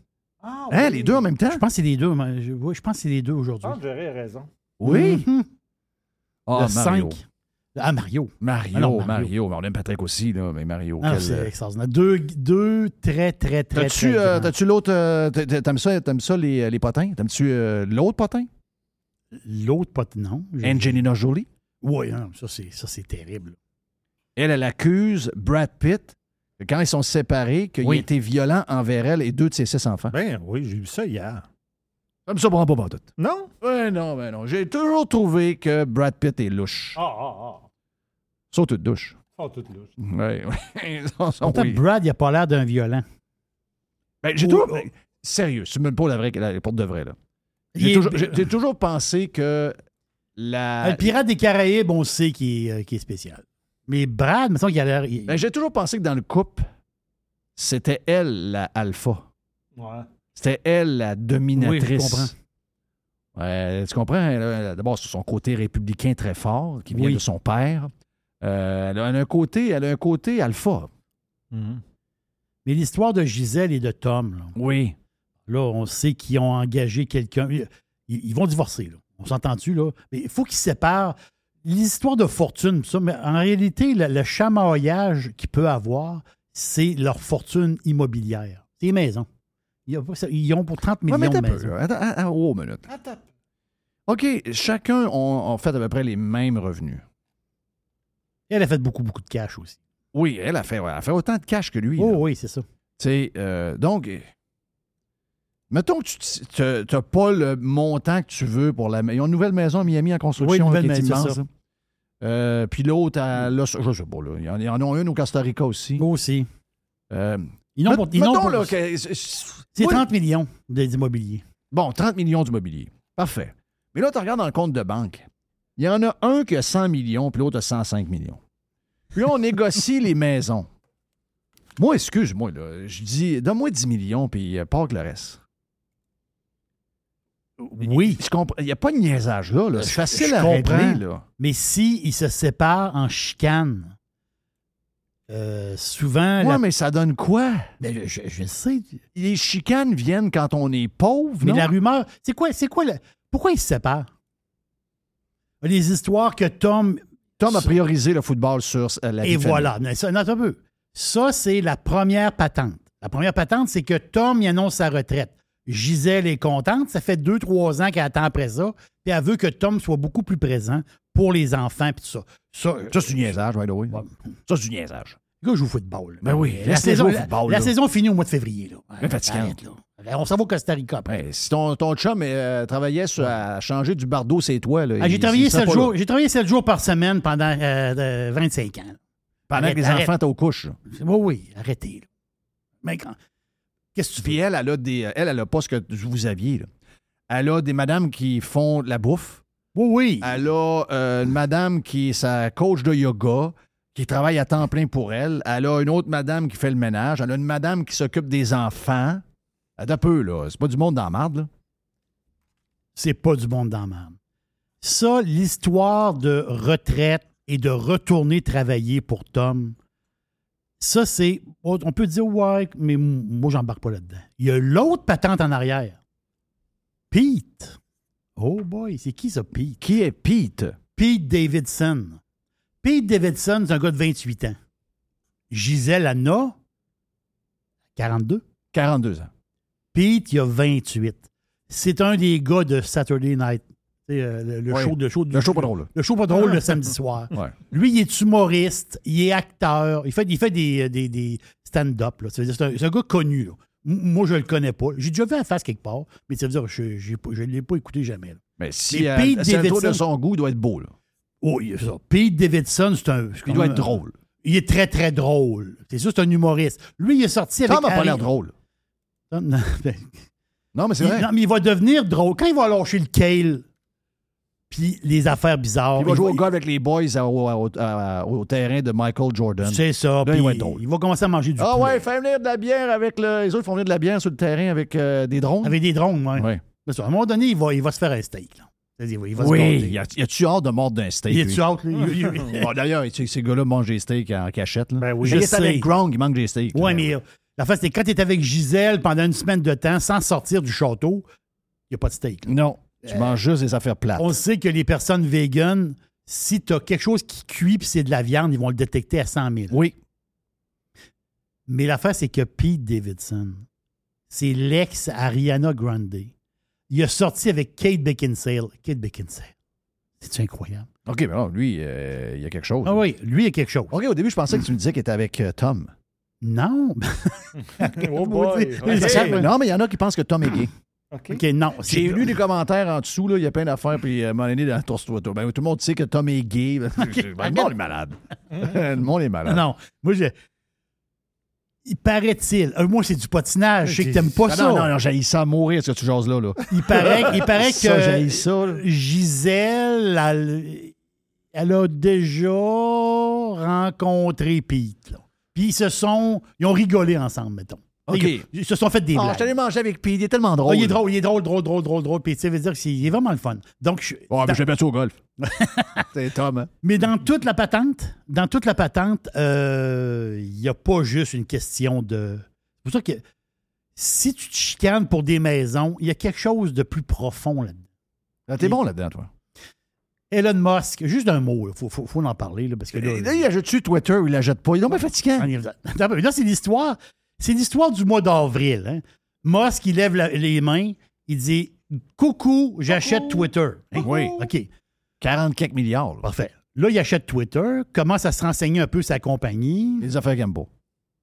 Ah, hein, les deux en même temps? Je pense que c'est les deux. Je, oui, je pense que c'est les deux aujourd'hui. Ah, j'aurais raison. Oui. Mm le 5. Ah, Mario. Mario, ah Mario. Mario. On aime Patrick aussi, là, mais Mario. Ah, c'est extraordinaire. Deux, deux très, très, très, T'as-tu, très euh, t'as-tu l'autre... Euh, t'aimes ça, t'aimes ça les, les potins? T'aimes-tu euh, l'autre potin? L'autre potin, non. Angelina Jolie? Oui, hein, ça, c'est, ça, c'est terrible. Elle, elle accuse Brad Pitt quand ils sont séparés, qu'il a été violent envers elle et deux de ses six enfants. Ben oui, j'ai vu ça hier. Ça me surprend pas, pas tout. Non? Oui, non, ben non. J'ai toujours trouvé que Brad Pitt est louche. Ah, ah, ah. Sont toutes douches. Sont toutes louches. Oui, oui. Pourtant, Brad, il a pas l'air d'un violent. Ben, j'ai toujours... Sérieux, c'est même pas la vraie, la, porte de vrai, là. J'ai toujours, toujours, pensé que la... Le pirate des Caraïbes, on sait qu'il est, est spécial. Mais Brad, me semble qu'il a l'air. Ben, j'ai toujours pensé que dans le couple, c'était elle la alpha. Ouais. C'était elle la dominatrice. Oui, je comprends. Ouais, tu comprends? D'abord, sur son côté républicain très fort, qui vient de son père. Euh, elle, a un côté, elle a un côté alpha. Mm-hmm. Mais l'histoire de Gisèle et de Tom, là, oui. Là, on sait qu'ils ont engagé quelqu'un. Ils, vont divorcer, là. On s'entend-tu, là? Mais il faut qu'ils se séparent l'histoire de fortune, ça, mais en réalité, le, le chamaillage qu'ils peuvent avoir, c'est leur fortune immobilière. C'est les maisons. A Ils ont pour 30 Ouais, millions mais de maisons. peu. Attends, attends, oh, minute. Attends. OK, chacun ont fait à peu près les mêmes revenus. Elle a fait beaucoup, beaucoup de cash aussi. Oui, elle a fait, ouais, elle a fait autant de cash que lui. Oh là. oui, c'est ça. Tu sais, euh, donc, mettons que tu n'as pas le montant que tu veux pour la. Ils ont une nouvelle maison à Miami en construction Oui, une nouvelle là, qui est maison, immense, c'est ça. là. Euh, Puis l'autre, elle a- je sais pas, là. Il y en- a une au Costa Rica aussi. Aussi. Euh, Ils n'ont pour- pour- que- C'est Oui. 30 millions d'immobilier. Bon, 30 millions d'immobilier. Parfait. Mais là, tu regardes dans le compte de banque. Il y en a un qui a 100 millions, puis l'autre a 105 millions. Puis là, on négocie les maisons. Moi, excuse-moi, là, je dis, donne-moi 10 millions, puis euh, pas que le reste. Oui. Je comprends. Il n'y a pas de niaisage là. là. C'est facile je à comprends. régler, là. Mais si ils se séparent en chicane, euh, souvent. Ouais, la- mais ça donne quoi? Ben, je, je sais. Les chicanes viennent quand on est pauvre, Mais non? la rumeur, c'est quoi, c'est quoi, le- pourquoi ils se séparent? Les histoires que Tom. Tom a priorisé le football sur euh, la Et voilà. Mais ça, non, un peu. Ça, c'est la première patente. La première patente, c'est que Tom y annonce sa retraite. Gisèle est contente. Ça fait deux, trois ans qu'elle attend après ça. Puis elle veut que Tom soit beaucoup plus présent pour les enfants. Puis tout ça. Ça, Ça, c'est du niaisage, by the way. Ça, c'est du niaisage. Gars joue au football. Ben oui, la, saison, la- saison finit au mois de février. Là. Fatigant. Là. On s'en va au Costa Rica. Ouais, si ton, ton chum euh, travaillait à changer du bardeau, c'est toi. Là, Ah, j'ai il- travaillé sept jours. là. J'ai travaillé sept jours par semaine pendant euh, euh, 25 ans. Pendant que les enfants étaient aux couches. Oui, oui, arrêtez. Mais quand. Qu'est-ce que tu Puis elle, elle a des. Elle, elle a pas ce que vous aviez. là. Elle a des madames qui font de la bouffe. Oui, oui. Elle a euh, une madame qui est sa coach de yoga, qui travaille à temps plein pour elle. Elle a une autre madame qui fait le ménage. Elle a une madame qui s'occupe des enfants. Attends un peu, là. C'est pas du monde dans la marde, là. c'est pas du monde dans la merde. Ça, l'histoire de retraite et de retourner travailler pour Tom, ça, c'est. On peut dire, ouais, mais moi, j'embarque pas là-dedans. Il y a l'autre patente en arrière. Pete. Oh boy, c'est qui ça, Pete? Qui est Pete? Pete Davidson. Pete Davidson, c'est un gars de 28 ans. Gisèle Anna, 42. 42 ans. Pete, il a 28. C'est un des gars de Saturday Night. Euh, le, le Ouais. show, le show, du- Le show pas drôle. Le show pas drôle le samedi soir. Ouais. Lui, il est humoriste, il est acteur, il fait, il fait des, des, des stand-up. C'est un, un gars connu. là. Moi, je le connais pas. J'ai déjà vu la face quelque part, mais ça veut dire que je ne l'ai pas écouté jamais. là. Mais si elle- Pete si autour de Davidson- son goût, il doit être beau, là. Oh, il ça. Pete Davidson, c'est un. Il doit être drôle. Il est très, très drôle. C'est sûr, c'est un humoriste. Lui, il est sorti avec. Tom n'a pas l'air drôle. Non, non, ben, Non, mais c'est vrai. non, mais il va devenir drôle. Quand il va lâcher le kale, puis les affaires bizarres. Il va jouer au il- gars avec les boys à- au, au- à- au terrain de Michael Jordan. C'est ça. Là, puis il va il va commencer à manger du Ah poulet. ouais, fais venir de la bière avec le. Les autres font venir de la bière sur le terrain avec euh, des drones. Avec des drones, oui. Ouais. À un moment donné, il va, il va se faire un steak. Là. Il va se Oui, gâter. y a-tu hâte de mordre d'un steak? Il lui? hâte, lui? Il- il- Bon, D'ailleurs, ces gars-là mangent des steaks en cachette. Là. Ben oui, il est avec. Gronk, il mange des steaks. Là. mais euh, la face, c'est quand tu es avec Gisèle pendant une semaine de temps sans sortir du château, il n'y a pas de steak. là. Non, tu manges juste des affaires plates. On sait que les personnes véganes, si tu as quelque chose qui cuit puis c'est de la viande, ils vont le détecter à 100 000. Oui. Mais l'affaire, c'est que Pete Davidson, c'est l'ex Ariana Grande. Il a sorti avec Kate Beckinsale. Kate Beckinsale. C'est incroyable. OK, mais non, lui, euh, il y a quelque chose. Ah oui, lui, il a quelque chose. OK, au début, je pensais que tu me disais qu'il était avec euh, Tom. Non. Oh boy. Non, mais il y en a qui pensent que Tom est gay. OK, non. J'ai lu des commentaires en dessous, là, il y a plein d'affaires, puis un moment donné, dans ton Twitter, ben, tout le monde sait que Tom est gay. Ben, le monde est malade. le monde est malade. Non, moi, je... Il paraît-il. euh, moi, c'est du patinage. Je sais que t'aimes pas Ah ça. Non, non, non, j'ai ça à mourir, ce que tu jases là. là. Il paraît, il paraît Ça, que ça, là. Gisèle, elle, elle a déjà rencontré Pete. là. Puis ils se sont. Ils ont rigolé ensemble, mettons. OK. Ils, se sont fait des Ah, blagues. je t'allais manger avec Pete, il est tellement Ah, drôle. il est drôle, il est drôle, drôle, drôle, drôle, drôle. Puis tu sais, veut dire qu'il est vraiment le fun. Donc, je- Ouais, mais je l'ai battu au golf. C'est Tom, hein? mais dans toute la patente, dans toute la patente, euh, il n'y a pas juste une question de. C'est pour ça que si tu te chicanes pour des maisons, il y a quelque chose de plus profond là-dedans. Ah, T'es bon là-dedans, toi. Elon Musk, juste un mot, il faut, faut, faut en parler, là, parce que là, Là, il achète-tu Twitter ou il l'achète pas? Il est donc bien fatigant. là, c'est l'histoire. C'est l'histoire du mois d'avril. hein. Musk, il lève la- les mains, il dit Coucou, j'achète Twitter. Hein? Oui. OK. 40 quelques milliards. là. Parfait. Là, il achète Twitter, commence à se renseigner un peu sa compagnie. Les affaires qu'il pas.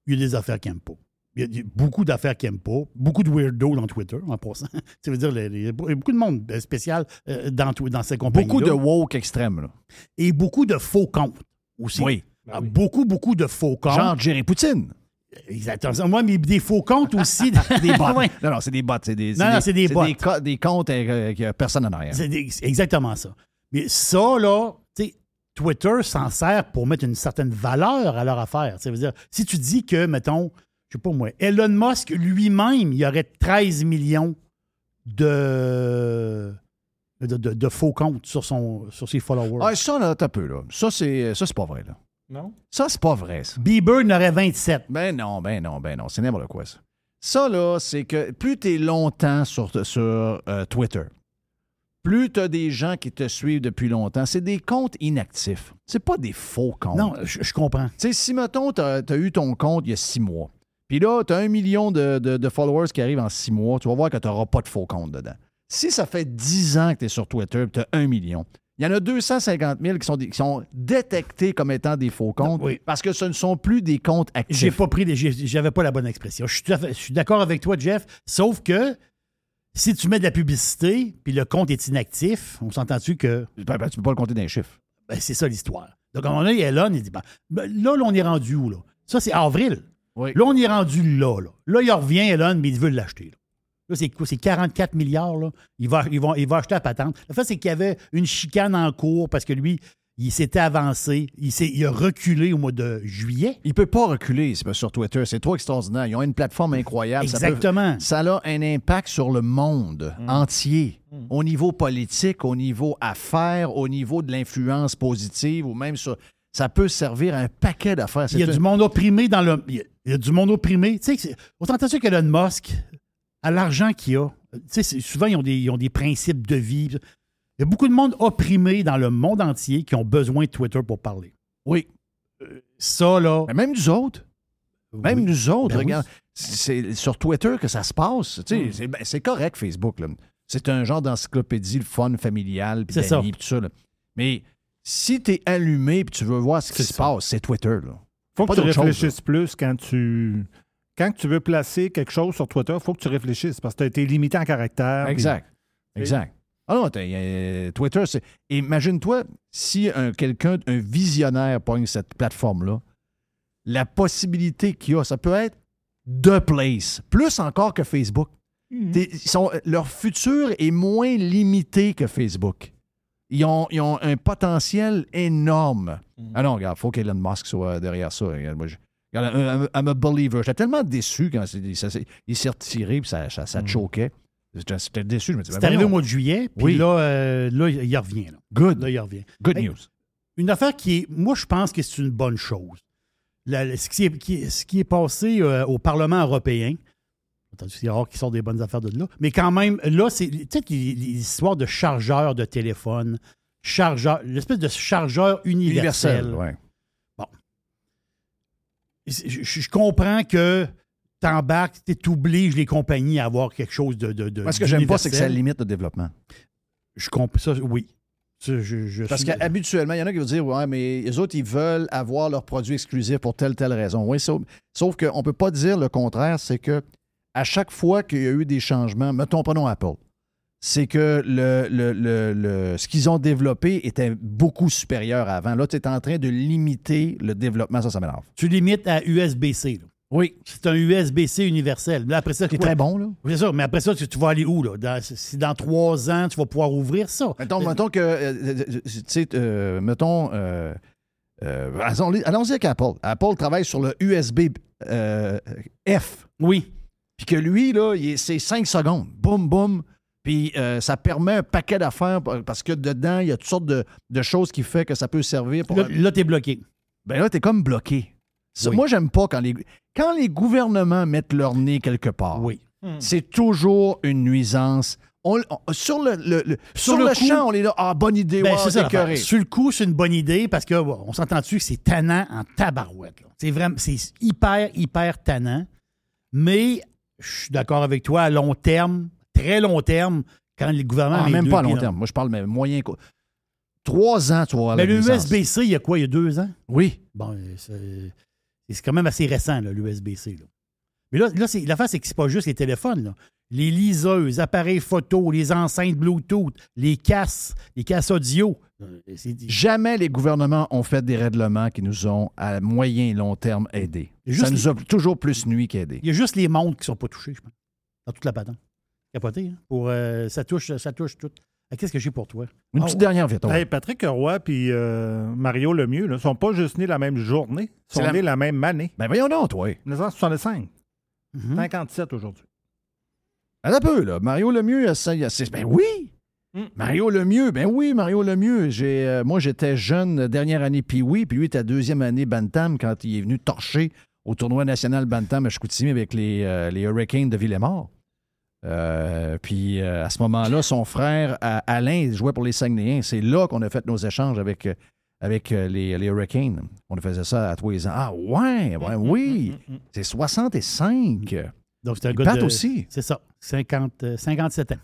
Il y a des affaires qu'il n'aime pas. Il y a- il y a beaucoup d'affaires qu'il n'aime pas. Beaucoup de weirdos dans Twitter, en passant. Ça veut dire, les- les- il y a beaucoup de monde spécial euh, dans, dans ces compagnies Beaucoup de woke extrêmes. Là. Et beaucoup de faux comptes aussi. Oui. Ah, Beaucoup, beaucoup de faux comptes. Genre Jerry Poutine. Exactement. Moi, mais des faux comptes aussi. Des bots. Non, non, c'est des bots. C'est des, Non, non, c'est des bots. Des, co- des comptes euh, qu'il y a personne en arrière. C'est exactement ça. Mais ça, là, tu sais, Twitter s'en sert pour mettre une certaine valeur à leur affaire. Ça veut dire, si tu dis que, mettons, je sais pas moi, Elon Musk lui-même, il y aurait 13 millions de, de, de- de faux comptes sur, son, sur ses followers. Ah, ça, là, t'as peu, là. Ça, c'est, ça, c'est pas vrai, là. Non? Ça, c'est pas vrai, ça. Bieber en aurait 27. Ben non, ben non, ben non. C'est n'importe quoi, ça. Ça, là, c'est que plus t'es longtemps sur, sur euh, Twitter, plus t'as des gens qui te suivent depuis longtemps, c'est des comptes inactifs. C'est pas des faux comptes. Non, je, je comprends. Tu sais, si, mettons, t'as as eu ton compte il y a six mois, puis là, t'as un million de, de- de followers qui arrivent en six mois, tu vas voir que t'auras pas de faux compte dedans. Si ça fait dix ans que t'es sur Twitter et t'as un million, il y en a 250 000 qui sont, des- qui sont détectés comme étant des faux comptes parce que ce ne sont plus des comptes actifs. J'ai pas pris, j'avais pas la bonne expression. Je suis je d'accord avec toi, Jeff, sauf que si tu mets de la publicité puis le compte est inactif, on s'entend-tu que. Ben, ben, tu peux pas le compter d'un chiffre. Ben, c'est ça l'histoire. Donc, à un moment donné, Elon, il dit ben, ben, là, là, on est rendu où, là? Ça, c'est avril. Là, on est rendu là, là. Là, il revient, Elon, mais il veut l'acheter. Là, c'est quoi? C'est 44 milliards, là. Il va, il va, il va acheter à patente. Le fait, c'est qu'il y avait une chicane en cours parce que lui, il s'était avancé. Il, a reculé au mois de juillet. Il peut pas reculer c'est pas sur Twitter. C'est trop extraordinaire. Ils ont une plateforme incroyable. Ça peut- Exactement. Ça, a un impact sur le monde entier. Au niveau politique, au niveau affaires, au niveau de l'influence positive ou même sur. Ça peut servir à un paquet d'affaires. Il y a du monde opprimé dans le. Il y a, du monde opprimé. Tu sais, s'entend-tu qu'Elon Musk, à l'argent qu'il a, tu sais, c'est- souvent, ils ont, des, ils ont des principes de vie. Il y a beaucoup de monde opprimé dans le monde entier qui ont besoin de Twitter pour parler. Oui. Ça, là. Mais même nous autres. Même Oui. nous autres, Ben oui. regarde. C'est sur Twitter que ça se passe. Tu sais, Mm. c'est- ben, C'est correct, Facebook. là. C'est un genre d'encyclopédie, le fun familial, puis C'est ça. d'amis, tout ça. là. Mais si tu es allumé et tu veux voir ce qui se passe, c'est Twitter. Là. faut Pas que tu chose, réfléchisses plus quand tu. Quand tu veux placer quelque chose sur Twitter, il faut que tu réfléchisses parce que tu as été limité en caractère. Exact. puis- Exact. Ah non, euh, Twitter, c'est. Imagine-toi si un, quelqu'un, un visionnaire pogne cette plateforme-là, la possibilité qu'il y a, ça peut être The Place, plus encore que Facebook. Ils sont- leur futur est moins limité que Facebook. Ils ont, ils ont un potentiel énorme. Ah non, regarde, il faut qu'Elon Musk soit derrière ça. Regarde, moi, je- I'm, I'm- a believer. J'étais tellement déçu quand il s'est retiré puis ça, ça, ça choquait. J'étais déçu. Je me disais, C'est ben arrivé au mois de juillet, puis Oui. là, euh, là, il revient. là. Good. Là, il revient. Good Hey, news. Une affaire qui est. Moi, je pense que c'est une bonne chose. La- ce, qui est, qui est- ce qui est passé euh, au Parlement européen, c'est rare qu'ils sortent des bonnes affaires de là, mais quand même, là, c'est. Tu sais, histoires de chargeurs de téléphone, chargeur, l'espèce de chargeur universel. Universel, ouais. Je, comprends que t'embarques, t'obliges les compagnies à avoir quelque chose de. de, de Moi, ce que j'aime pas, c'est que ça limite le développement. Je comprends ça, oui. Ça, je- je Parce suis- qu'habituellement, il y en a qui vont dire Ouais, mais les autres, ils veulent avoir leurs produits exclusifs pour telle, telle raison. Oui, sauf, sauf qu'on ne peut pas dire le contraire, c'est que à chaque fois qu'il y a eu des changements, mettons, prenons Apple, c'est que le, le- le- le- ce qu'ils ont développé était beaucoup supérieur à avant. Là, tu es en train de limiter le développement, ça, ça m'énerve. Tu limites à USB-C. là. Oui. C'est un USB-C universel. Là, après ça, C'est quoi? très bon, là. Oui, C'est ça, mais après ça, tu, tu vas aller où? Là? Dans- si dans trois ans, tu vas pouvoir ouvrir ça. Mettons, mettons que, euh, euh, tu sais, euh, mettons, euh, euh, allons- allons-y avec Apple. Apple travaille sur le USB euh, F. Oui. Puis que lui, là, il est- c'est 5 secondes. Boum, boum. Puis euh, ça permet un paquet d'affaires parce que dedans, il y a toutes sortes de, de choses qui fait que ça peut servir pour. Là, là, t'es bloqué. Ben là, t'es comme bloqué. Ça, Oui. Moi, j'aime pas quand les, quand les gouvernements mettent leur nez quelque part. Oui. C'est toujours une nuisance. On- on- sur le, le- le- sur, le, coup- champ, on est là. Ah, bonne idée. Ben, ça. Sur le coup, c'est une bonne idée parce que bon, on s'entend-tu que c'est tannant en tabarouette. C'est vraiment, c'est hyper, hyper tannant. Mais je suis d'accord avec toi, à long terme, très long terme, quand le gouvernement. Ah, même pas à long terme. Moi, je parle mais moyen. Trois ans, tu avoir Mais la le licence. USB-C, il y a quoi, il y a deux ans? Oui. Bon, euh, c'est quand même assez récent, l'USB-C. là. Mais là, là l'affaire, c'est que c'est pas juste les téléphones. là. Les liseuses, appareils photo, les enceintes Bluetooth, les casses, les casses audio. Euh, Jamais les gouvernements ont fait des règlements qui nous ont, à moyen et long terme, aidés. Ça nous a toujours plus nuit qu'aidés. Il y a juste les montres qui sont pas touchées, je pense, dans toute la patente. Capoté, hein? Pour, euh, ça, touche, ça touche tout. Ah, Qu'est-ce que j'ai pour toi? Une petite dernière, vite. Hey, Patrick Roy et Mario Lemieux ne sont pas juste nés la même journée, ils sont C'est la- nés la même année. Ben voyons donc, toi. 1965. Mhm. 57 aujourd'hui. Attends un peu, là. Mario Lemieux, ça, il a- c'est- ben oui! Mm. Mario Lemieux, ben oui, Mario Lemieux. J'ai, euh, moi, j'étais jeune, euh, dernière année Pee-Wee, puis lui était deuxième année Bantam quand il est venu torcher au tournoi national Bantam à Chicoutimi avec les, euh, les Hurricanes de Villemort. Euh, puis euh, à ce moment-là, son frère euh, Alain jouait pour les Saguenayens. C'est là qu'on a fait nos échanges avec, euh, avec les, les Hurricanes. On faisait ça à tous les ans. Ah ouais, ouais, oui, c'est 65. Donc, c'est un gars de- aussi. C'est ça, 50, euh, 57 ans.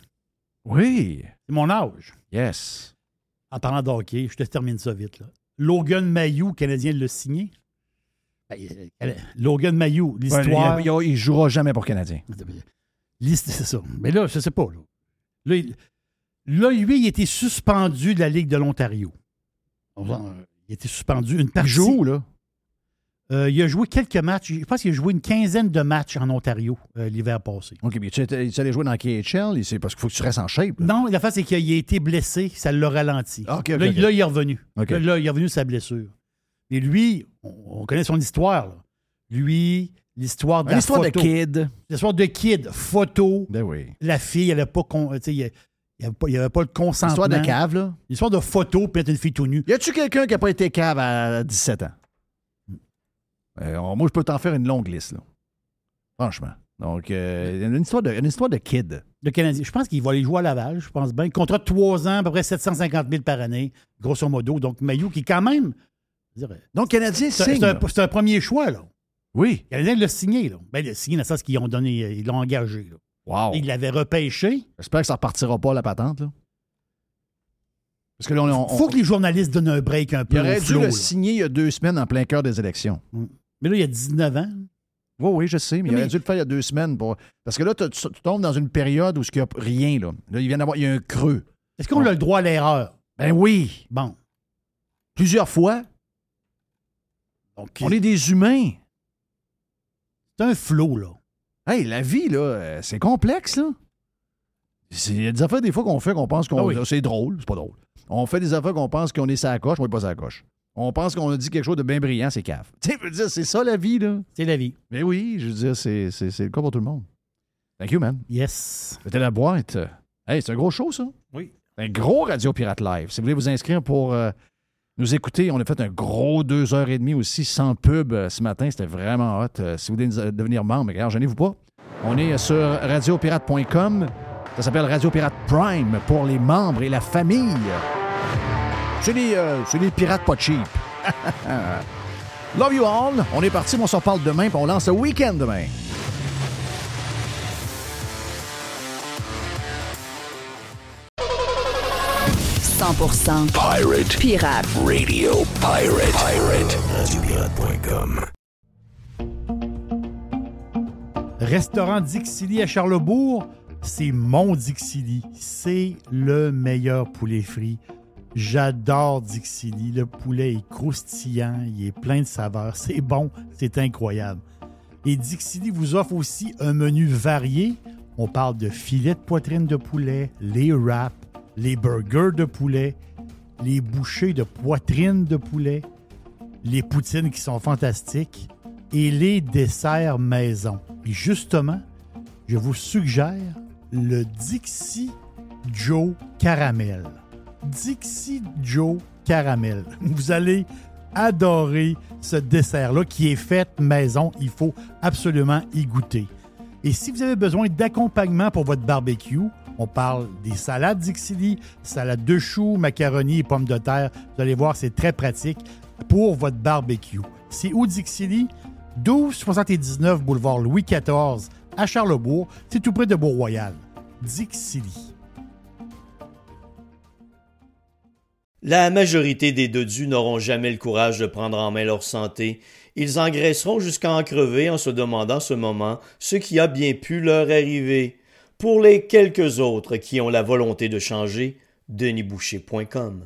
Oui. C'est mon âge. Yes. En parlant de hockey, je te termine ça vite. Là. Logan Mayou, Canadien, l'a signé. Ben, Logan Mayou, l'histoire. Il, il- il jouera jamais pour Canadien. L'hist- C'est ça. Mais là, je sais pas. Là, là, il- là, lui, il était suspendu de la Ligue de l'Ontario. On va- Il était suspendu une partie. joue, là? Euh, il a joué quelques matchs. Je pense qu'il a joué une quinzaine de matchs en Ontario euh, l'hiver passé. OK, mais tu allais jouer dans KHL, parce qu'il faut que tu restes en shape. là. Non, la face, c'est qu'il a été blessé, ça l'a ralenti. Ah, OK, là, OK, OK. là, il est revenu. OK. Là, là, il est revenu de sa blessure. Et lui, on, on connaît son histoire. là. Lui, l'histoire de la L'histoire de photo. kid. L'histoire de kid, photo. Ben oui. La fille, elle n'a pas, con- tu sais, il n'y avait, pas- il y avait pas le consentement. L'histoire de cave, là. L'histoire de photo, puis mettre une fille tout nue. Y a-tu quelqu'un qui n'a pas été cave à 17 ans? Euh, moi, je peux t'en faire une longue liste, là. Franchement. Donc, euh, a une histoire de, une histoire de kid. Le Canadien. Je pense qu'il va aller jouer à Laval, je pense bien. Contrat de 3 ans, à peu près 750 000 par année, grosso modo. Donc, Mayou, qui est quand même. je Donc, Canadien C'est signe. c'est un, là. c'est un premier choix, là. Oui. Canadien l'a signé, là. Ben, il l'a signé dans le sens qu'ils ont donné, ils l'ont engagé, là. Wow. Il l'avait repêché. J'espère que ça repartira pas, la patente, là. Parce que là, on, on- Il faut que les journalistes donnent un break un peu. il aurait au dû flow, le là. signer il y a deux semaines en plein cœur des élections. Mais là, il y a 19 ans. Oui, oui, je sais, mais, il aurait dû le faire il y a deux semaines. Pour... Parce que là, tu, tu tombes dans une période où il n'y a rien. Là. Là, il vient d'avoir il y a un creux. Est-ce qu'on a le droit à l'erreur? Ben oui. Bon. Plusieurs fois. On est des humains. C'est un flow, là. Hey, la vie, là, euh, c'est complexe, là. Il y a des affaires, des fois, qu'on fait qu'on pense qu'on. Ah oui. C'est drôle, c'est pas drôle. On fait des affaires qu'on pense qu'on est sa coche, on n'est pas sa coche. On pense qu'on a dit quelque chose de bien brillant, c'est cave. Tu sais, je veux dire, c'est ça la vie, là. C'est la vie. Mais oui, je veux dire, c'est le cas pour tout le monde. Thank you, man. Yes. C'était la boîte. Hey, c'est un gros show, ça. Oui. Un gros Radio Pirate Live. Si vous voulez vous inscrire pour euh, nous écouter, on a fait un gros deux heures et demie aussi sans pub euh, ce matin. C'était vraiment hot. Euh, si vous voulez euh, devenir membre, regarde, gênez-vous pas. On est sur radiopirate.com. Ça s'appelle Radio Pirate Prime pour les membres et la famille. C'est les, euh, pirates pas cheap. Love you all. On est parti, on s'en parle demain, puis on lance le week-end demain. Pirate. Pirate. Radio Pirate. Pirate. RadioPirate.com. Restaurant Dixili à Charlebourg, c'est mon Dixili. C'est le meilleur poulet frit. J'adore Dixili. Le poulet est croustillant, il est plein de saveurs. C'est bon, c'est incroyable. Et Dixili vous offre aussi un menu varié. On parle de filets de poitrine de poulet, les wraps, les burgers de poulet, les bouchées de poitrine de poulet, les poutines qui sont fantastiques et les desserts maison. Et justement, je vous suggère le Dixie Joe Caramel. Dixie Joe Caramel. Vous allez adorer ce dessert-là qui est fait maison. Il faut absolument y goûter. Et si vous avez besoin d'accompagnement pour votre barbecue, on parle des salades Dixili, salade de choux, macaroni et pommes de terre. Vous allez voir, c'est très pratique pour votre barbecue. C'est où Dixili? 1279 boulevard Louis XIV à Charlebourg, c'est tout près de Beau-Royal. Dixili. La majorité des dodus n'auront jamais le courage de prendre en main leur santé. Ils engraisseront jusqu'à en crever en se demandant ce moment ce qui a bien pu leur arriver. Pour les quelques autres qui ont la volonté de changer, denisboucher.com.